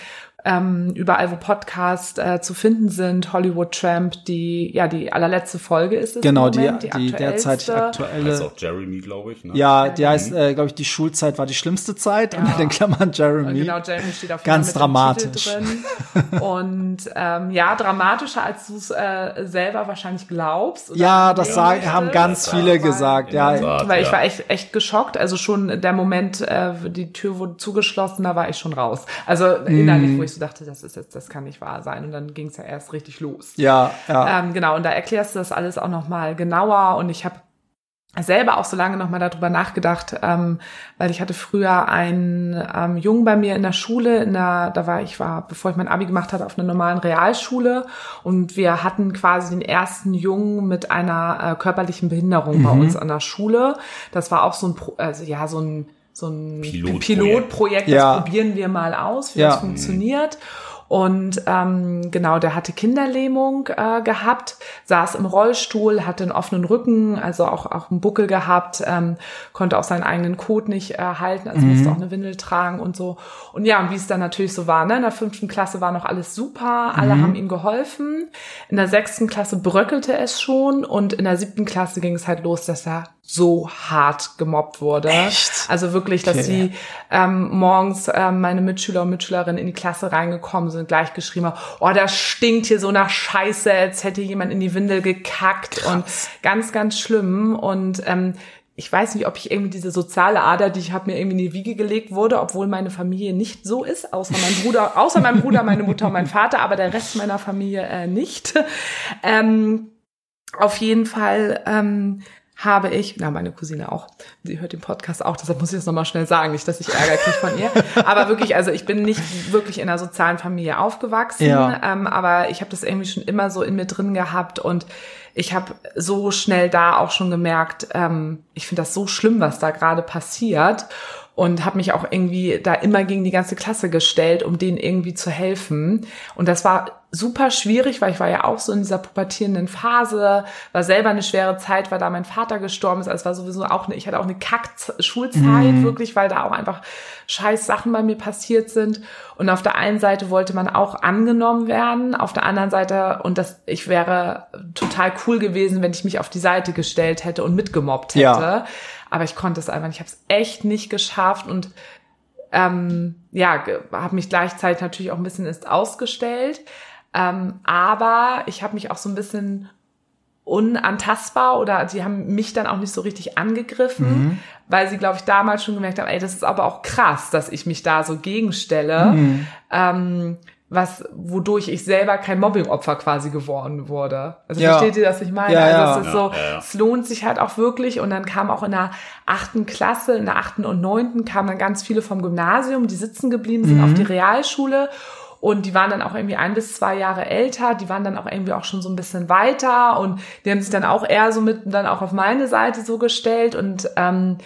ähm, überall, wo Podcasts äh, zu finden sind, Hollywood Tramp, die ja die allerletzte Folge ist es genau, im die, Moment, die, derzeitig aktuellste. aktuelle. Heißt auch Jeremy, glaube ich. Ne? Ja, die heißt, äh, glaube ich, die Schulzeit war die schlimmste Zeit und in den Klammern Jeremy. Genau, Jeremy steht auf jeden Ganz dramatisch. Dem Titel drin. Und ähm, ja, dramatischer, als du es äh, selber wahrscheinlich glaubst. oder Ja, das sagen, möchtest. haben ganz Aber- viele gesagt, ja. Tat, Weil ich ja. war echt, echt geschockt. Also schon der Moment, äh, die Tür wurde zugeschlossen, da war ich schon raus. Also Mhm. innerlich, wo ich so dachte, das ist jetzt, das kann nicht wahr sein. Und dann ging es ja erst richtig los. Ja, ja. Ähm, genau, und da erklärst du das alles auch nochmal genauer. Und ich habe selber auch so lange nochmal darüber nachgedacht, ähm, weil ich hatte früher einen ähm, Jungen bei mir in der Schule, in der, da war ich war, bevor ich mein Abi gemacht hatte, auf einer normalen Realschule und wir hatten quasi den ersten Jungen mit einer äh, körperlichen Behinderung bei uns an der Schule. Das war auch so ein, also ja, so ein so ein Pilotprojekt. Pilotprojekt, Ja. das probieren wir mal aus, wie Ja. das funktioniert. Und ähm, genau, der hatte Kinderlähmung äh, gehabt, saß im Rollstuhl, hatte einen offenen Rücken, also auch, auch einen Buckel gehabt, ähm, konnte auch seinen eigenen Kot nicht äh, halten, also musste auch eine Windel tragen und so. Und ja, und wie es dann natürlich so war, ne? in der fünften Klasse war noch alles super, alle haben ihm geholfen. In der sechsten Klasse bröckelte es schon und in der siebten Klasse ging es halt los, dass er so hart gemobbt wurde. Echt? Also wirklich, dass Okay. sie ähm, morgens ähm, meine Mitschüler und Mitschülerinnen in die Klasse reingekommen sind, gleich geschrieben haben, oh, das stinkt hier so nach Scheiße, als hätte jemand in die Windel gekackt und ganz, ganz schlimm. Und ähm, ich weiß nicht, ob ich irgendwie diese soziale Ader, die ich habe mir irgendwie in die Wiege gelegt wurde, obwohl meine Familie nicht so ist, außer mein Bruder, <laughs> außer mein Bruder, meine Mutter und mein Vater, aber der Rest meiner Familie äh, nicht. Ähm, auf jeden Fall ähm, habe ich, na meine Cousine auch, sie hört den Podcast auch, deshalb muss ich das nochmal schnell sagen, nicht, dass ich Ärger kriege von ihr. Aber wirklich, also ich bin nicht wirklich in einer sozialen Familie aufgewachsen, Ja. ähm, aber ich habe das irgendwie schon immer so in mir drin gehabt und ich habe so schnell da auch schon gemerkt, ähm, ich finde das so schlimm, was da gerade passiert und habe mich auch irgendwie da immer gegen die ganze Klasse gestellt, um denen irgendwie zu helfen. Und das war super schwierig, weil ich war ja auch so in dieser pubertierenden Phase, war selber eine schwere Zeit, weil da mein Vater gestorben ist. Also es war sowieso auch eine, ich hatte auch eine Kack-Schulzeit, wirklich, weil da auch einfach scheiß Sachen bei mir passiert sind. Und auf der einen Seite wollte man auch angenommen werden, auf der anderen Seite, und das, ich wäre total cool gewesen, wenn ich mich auf die Seite gestellt hätte und mitgemobbt hätte. Ja. Aber ich konnte es einfach nicht. Ich habe es echt nicht geschafft und ähm, ja, habe mich gleichzeitig natürlich auch ein bisschen ist ausgestellt. Ähm, aber ich habe mich auch so ein bisschen unantastbar oder sie haben mich dann auch nicht so richtig angegriffen, weil sie, glaube ich, damals schon gemerkt haben, ey, das ist aber auch krass, dass ich mich da so gegenstelle, ähm, was, wodurch ich selber kein Mobbingopfer quasi geworden wurde. Also Ja. versteht ihr, was ich meine? Ja, also ja. es ist so, Ja, ja, ja. es lohnt sich halt auch wirklich. Und dann kam auch in der achten Klasse, in der achten und neunten kamen dann ganz viele vom Gymnasium, die sitzen geblieben sind auf die Realschule. Und die waren dann auch irgendwie ein bis zwei Jahre älter, die waren dann auch irgendwie auch schon so ein bisschen weiter und die haben sich dann auch eher so mit dann auch auf meine Seite so gestellt und ähm,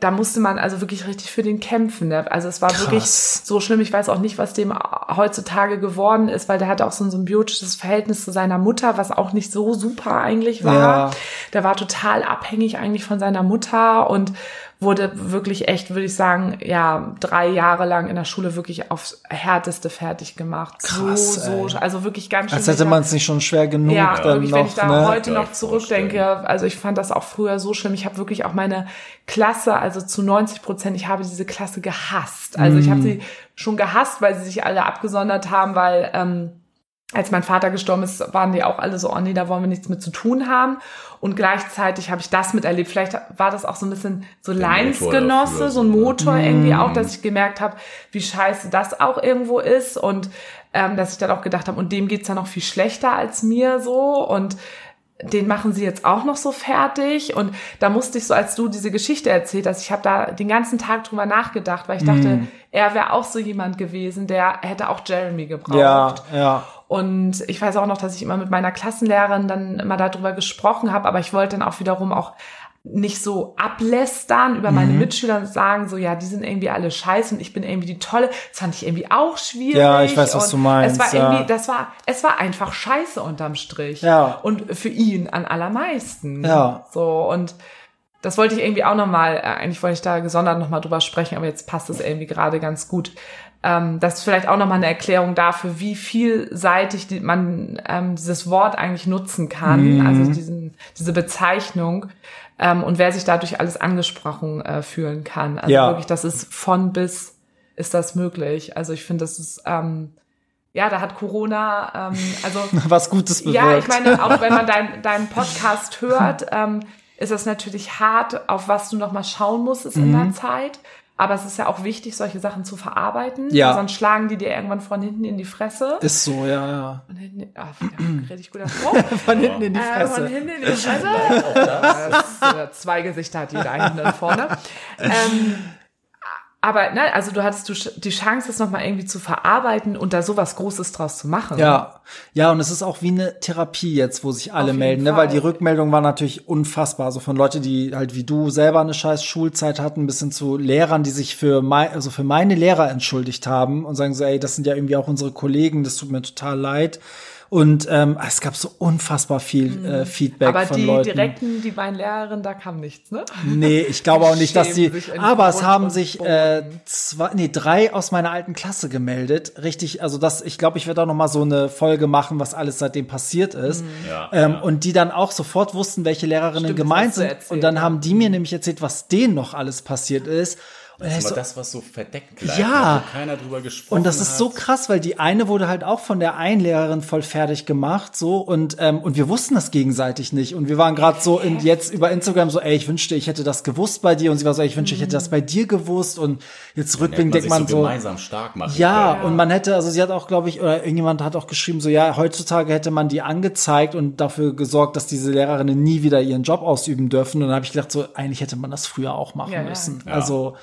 da musste man also wirklich richtig für den kämpfen. Ne? Also es war Krass. wirklich so schlimm. Ich weiß auch nicht, was dem heutzutage geworden ist, weil der hatte auch so ein symbiotisches Verhältnis zu seiner Mutter, was auch nicht so super eigentlich war. Ja. Der war total abhängig eigentlich von seiner Mutter und wurde wirklich echt, würde ich sagen, ja, drei Jahre lang in der Schule wirklich aufs Härteste fertig gemacht. Krass, so, so, also wirklich ganz schön. Als hätte man es nicht schon schwer genug Ja, dann wirklich, noch, wenn ich da ne? heute noch zurückdenke, also ich fand das auch früher so schlimm. Ich habe wirklich auch meine Klasse, also zu 90 Prozent, ich habe diese Klasse gehasst. Also ich habe sie schon gehasst, weil sie sich alle abgesondert haben, weil ähm, als mein Vater gestorben ist, waren die auch alle so, oh nee, da wollen wir nichts mit zu tun haben. Und gleichzeitig habe ich das miterlebt. Vielleicht war das auch so ein bisschen so Leinsgenosse, so ein ne? Motor irgendwie auch, dass ich gemerkt habe, wie scheiße das auch irgendwo ist. Und ähm, dass ich dann auch gedacht habe, und dem geht's dann noch viel schlechter als mir so. Und den machen sie jetzt auch noch so fertig. Und da musste ich so, als du diese Geschichte erzählt hast, ich habe da den ganzen Tag drüber nachgedacht, weil ich dachte, er wäre auch so jemand gewesen, der hätte auch Jeremy gebraucht. Ja, ja. Und ich weiß auch noch, dass ich immer mit meiner Klassenlehrerin dann immer darüber gesprochen habe, aber ich wollte dann auch wiederum auch nicht so ablästern über meine Mhm. Mitschüler und sagen so, ja, die sind irgendwie alle scheiße und ich bin irgendwie die Tolle. Das fand ich irgendwie auch schwierig. Ja, ich weiß, was du meinst, Es war ja. irgendwie, das war, es war einfach scheiße unterm Strich. Ja. Und für ihn an allermeisten. Ja. So, und das wollte ich irgendwie auch nochmal, äh, eigentlich wollte ich da gesondert nochmal drüber sprechen, aber jetzt passt es irgendwie gerade ganz gut. Ähm, das ist vielleicht auch nochmal eine Erklärung dafür, wie vielseitig die, man ähm, dieses Wort eigentlich nutzen kann, Mhm. also diesen, diese Bezeichnung. Ähm, und wer sich dadurch alles angesprochen äh, fühlen kann. Also Ja. wirklich, das ist von bis ist das möglich. Also ich finde, das ist, ähm, ja, da hat Corona, ähm, also <laughs> Was Gutes bewirkt. ja, ich meine, auch wenn man <laughs> deinen deinen Podcast hört, ähm, ist es natürlich hart, auf was du nochmal schauen musstest in Mhm. der Zeit. Aber es ist ja auch wichtig, solche Sachen zu verarbeiten. Ja. Sonst schlagen die dir irgendwann von hinten in die Fresse. Ist so, ja, ja. Von hinten, ah, ja, richtig guter Spruch. Von hinten in die Äh, Fresse. von hinten in die Fresse. <laughs> Das, äh, zwei Gesichter hat jeder hinten und vorne. Ähm, aber ne, also du hattest du die Chance, das nochmal irgendwie zu verarbeiten und da sowas Großes draus zu machen. Ja, ja, und es ist auch wie eine Therapie jetzt, wo sich alle melden, ne? weil die Rückmeldung war natürlich unfassbar. Also von Leute, die halt wie du selber eine scheiß Schulzeit hatten, bis hin zu Lehrern, die sich für mein, also für meine Lehrer entschuldigt haben und sagen so, ey, das sind ja irgendwie auch unsere Kollegen, das tut mir total leid. Und ähm, es gab so unfassbar viel äh, Feedback Mhm. Aber von die Leuten. direkten, die beiden Lehrerinnen, da kam nichts, ne? Nee, ich glaube <laughs> auch nicht, dass die. Aber es haben sich äh, zwei, nee, drei aus meiner alten Klasse gemeldet. Richtig, also das, ich glaube, ich werde auch noch mal so eine Folge machen, was alles seitdem passiert ist. Ja, ähm, ja. Und die dann auch sofort wussten, welche Lehrerinnen Stimmt, gemeint sind. erzählt, und dann ja. haben die mir nämlich erzählt, was denen noch alles passiert ist. Und Das ist so, das, was so verdeckt bleibt, Ja. wo keiner drüber gesprochen und das ist so hat. krass, weil die eine wurde halt auch von der einen Lehrerin voll fertig gemacht, so und ähm, und wir wussten das gegenseitig nicht und wir waren gerade so in, jetzt über Instagram so, ey, ich wünschte, ich hätte das gewusst bei dir und sie war so, ey, ich wünschte, ich hätte das bei dir gewusst und jetzt rückblickend man denkt sich man so so, gemeinsam stark machen ja, können. und man hätte, also sie hat auch, glaube ich, oder irgendjemand hat auch geschrieben, so ja, heutzutage hätte man die angezeigt und dafür gesorgt, dass diese Lehrerinnen nie wieder ihren Job ausüben dürfen. Und dann habe ich gedacht, so eigentlich hätte man das früher auch machen Ja, ja, müssen. klar. Also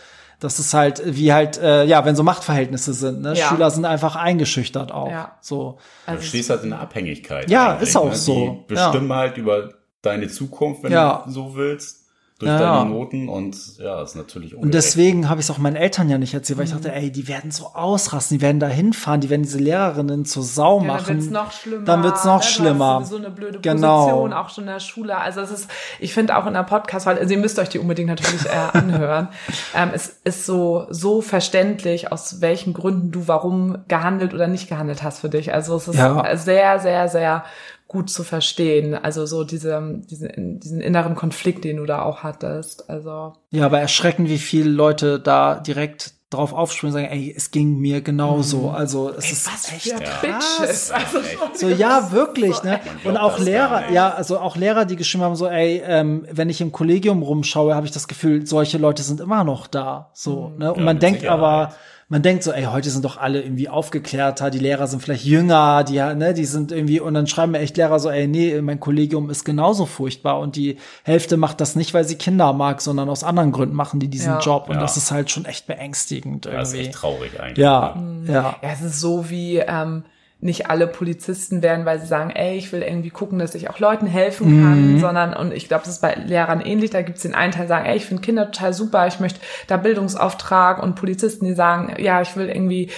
das ist halt wie halt, äh, ja, wenn so Machtverhältnisse sind. Ne? Ja. Schüler sind einfach eingeschüchtert auch. Ja. So. Du stehst halt in der Abhängigkeit. Ja, ist auch ne? so. Die bestimmen halt über deine Zukunft, wenn Ja. du so willst, durch Ja, deine. Noten und ja, ist natürlich Und deswegen habe ich es auch meinen Eltern ja nicht erzählt, weil ich Mhm. dachte, ey, die werden so ausrasten, die werden da hinfahren, die werden diese Lehrerinnen zur Sau Ja, machen. dann wird's noch schlimmer. Dann wird's noch schlimmer. So eine blöde Genau. Position, auch schon in der Schule. Also es ist, ich finde auch in der Podcast, weil also ihr müsst euch die unbedingt natürlich äh, <laughs> anhören. ähm, es ist so so verständlich, aus welchen Gründen du warum gehandelt oder nicht gehandelt hast für dich. Also es ist Ja. sehr, sehr, sehr gut zu verstehen. Also so diese, diesen, diesen inneren Konflikt, den du da auch hattest. Also Ja, aber erschreckend, wie viele Leute da direkt drauf aufspringen und sagen, ey, es ging mir genauso. Also es ist echt für krass. Bitches. Also, echt. So, ja, wirklich, ne? glaubt Und auch Lehrer, ja, also auch Lehrer, die geschrieben haben, so, ey, ähm, wenn ich im Kollegium rumschaue, habe ich das Gefühl, solche Leute sind immer noch da. So, ne? Und Ja, man denkt Sicherheit. aber, man denkt so, ey, heute sind doch alle irgendwie aufgeklärter, die Lehrer sind vielleicht jünger, die, ne, die sind irgendwie, und dann schreiben mir echt Lehrer so, ey, nee, mein Kollegium ist genauso furchtbar und die Hälfte macht das nicht, weil sie Kinder mag, sondern aus anderen Gründen machen die diesen Ja. Job und Ja. das ist halt schon echt beängstigend das ist irgendwie. echt traurig eigentlich. Ja, ne? ja. Ja, es ist so wie ähm, nicht alle Polizisten werden, weil sie sagen, ey, ich will irgendwie gucken, dass ich auch Leuten helfen kann, sondern, und ich glaube, das ist bei Lehrern ähnlich, da gibt es den einen Teil, die sagen, ey, ich finde Kinder total super, ich möchte da Bildungsauftrag und Polizisten, die sagen, ja, ich will irgendwie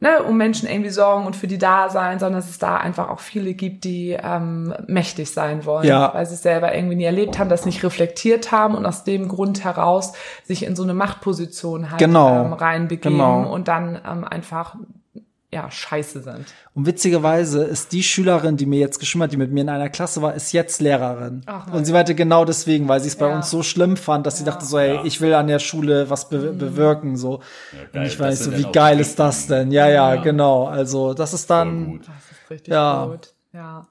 ne, um Menschen irgendwie sorgen und für die da sein, sondern dass es da einfach auch viele gibt, die ähm, mächtig sein wollen, Ja. weil sie es selber irgendwie nie erlebt haben, das nicht reflektiert haben und aus dem Grund heraus sich in so eine Machtposition halt Genau. ähm, reinbegeben Genau. und dann ähm, einfach ja scheiße sind. Und witzigerweise ist die Schülerin, die mir jetzt geschrieben hat, die mit mir in einer Klasse war, ist jetzt Lehrerin. Ach, und sie meinte genau deswegen, weil sie es bei Ja. uns so schlimm fand, dass sie dachte so, ey, ich will an der Schule was be bewirken, so. geil. und ich weiß so, wie geil ist das denn? Ja, ja, Ja. genau. Also, das ist dann, gut. Das ist richtig Ja. gut. Ja.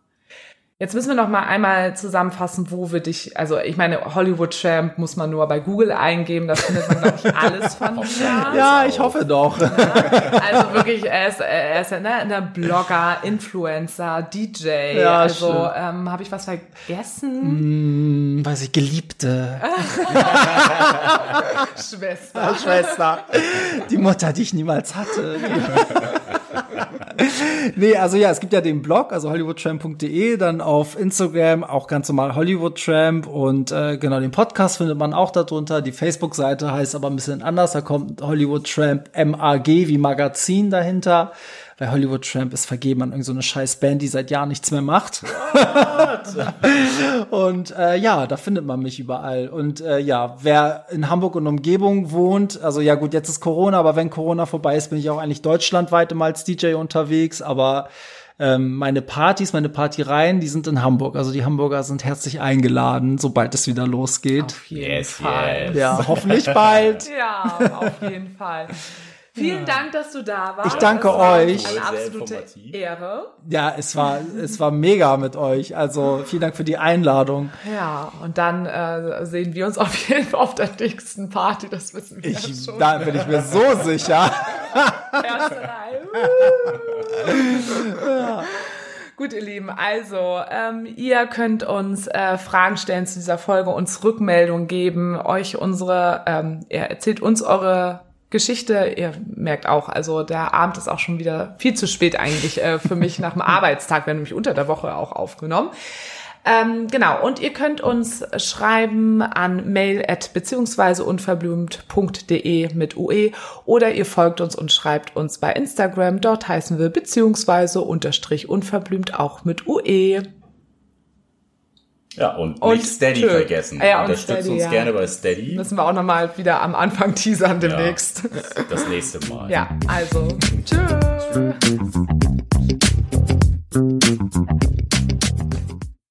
Jetzt müssen wir noch mal einmal zusammenfassen, wo wir dich, also ich meine, Hollywood Champ muss man nur bei Google eingeben, da findet man, glaube ich, <laughs> alles von dir. ja, ich hoffe doch. Also wirklich, er ist, er ist ne, ein Blogger, Influencer, DJ. Ja, also ähm, habe ich was vergessen? Hm, weiß ich, Geliebte. <laughs> Schwester. Schwester. Die Mutter, die ich niemals hatte. <laughs> <laughs> nee, also ja, es gibt ja den Blog, also hollywoodtramp.de, dann auf Instagram auch ganz normal Hollywoodtramp und äh, genau, den Podcast findet man auch darunter. Die Facebook-Seite heißt aber ein bisschen anders, da kommt Hollywoodtramp MAG wie Magazin dahinter. Weil Hollywood Tramp ist vergeben an irgendeine so eine scheiß Band, die seit Jahren nichts mehr macht. <laughs> Und äh, ja, da findet man mich überall. Und äh, ja, wer in Hamburg und Umgebung wohnt, also ja gut, jetzt ist Corona, aber wenn Corona vorbei ist, bin ich auch eigentlich deutschlandweit immer als DJ unterwegs. Aber ähm, meine Partys, meine Partyreihen, die sind in Hamburg. Also die Hamburger sind herzlich eingeladen, sobald es wieder losgeht. Auf jeden Yes, Fall. yes. Ja, hoffentlich bald. <laughs> Ja, auf jeden Fall. Vielen Dank, dass du da warst. Ich danke Es war euch. Eine absolute. Ehre. Ja, es war, es war mega mit euch. Also vielen Dank für die Einladung. Ja, und dann äh, sehen wir uns auf jeden Fall auf der nächsten Party, das wissen wir Ich, jetzt schon. da bin ich mir so sicher. Erste Reihe. Gut, ihr Lieben, also ähm, ihr könnt uns äh, Fragen stellen zu dieser Folge, uns Rückmeldungen geben, euch unsere, ähm, ihr erzählt uns eure Geschichte. Ihr merkt auch, also der Abend ist auch schon wieder viel zu spät eigentlich äh, für mich nach dem <laughs> Arbeitstag, wir haben nämlich unter der Woche auch aufgenommen. Ähm, genau, und ihr könnt uns schreiben an mail at beziehungsweise unverblümt.de mit UE oder ihr folgt uns und schreibt uns bei Instagram. Dort heißen wir beziehungsweise unterstrich unverblümt auch mit UE. Ja, und, Und nicht Steady tschö. vergessen. Ja, und Unterstützt Steady, uns ja. gerne bei Steady. Müssen wir auch nochmal wieder am Anfang teasern demnächst. Das nächste Mal. Ja, also tschüss.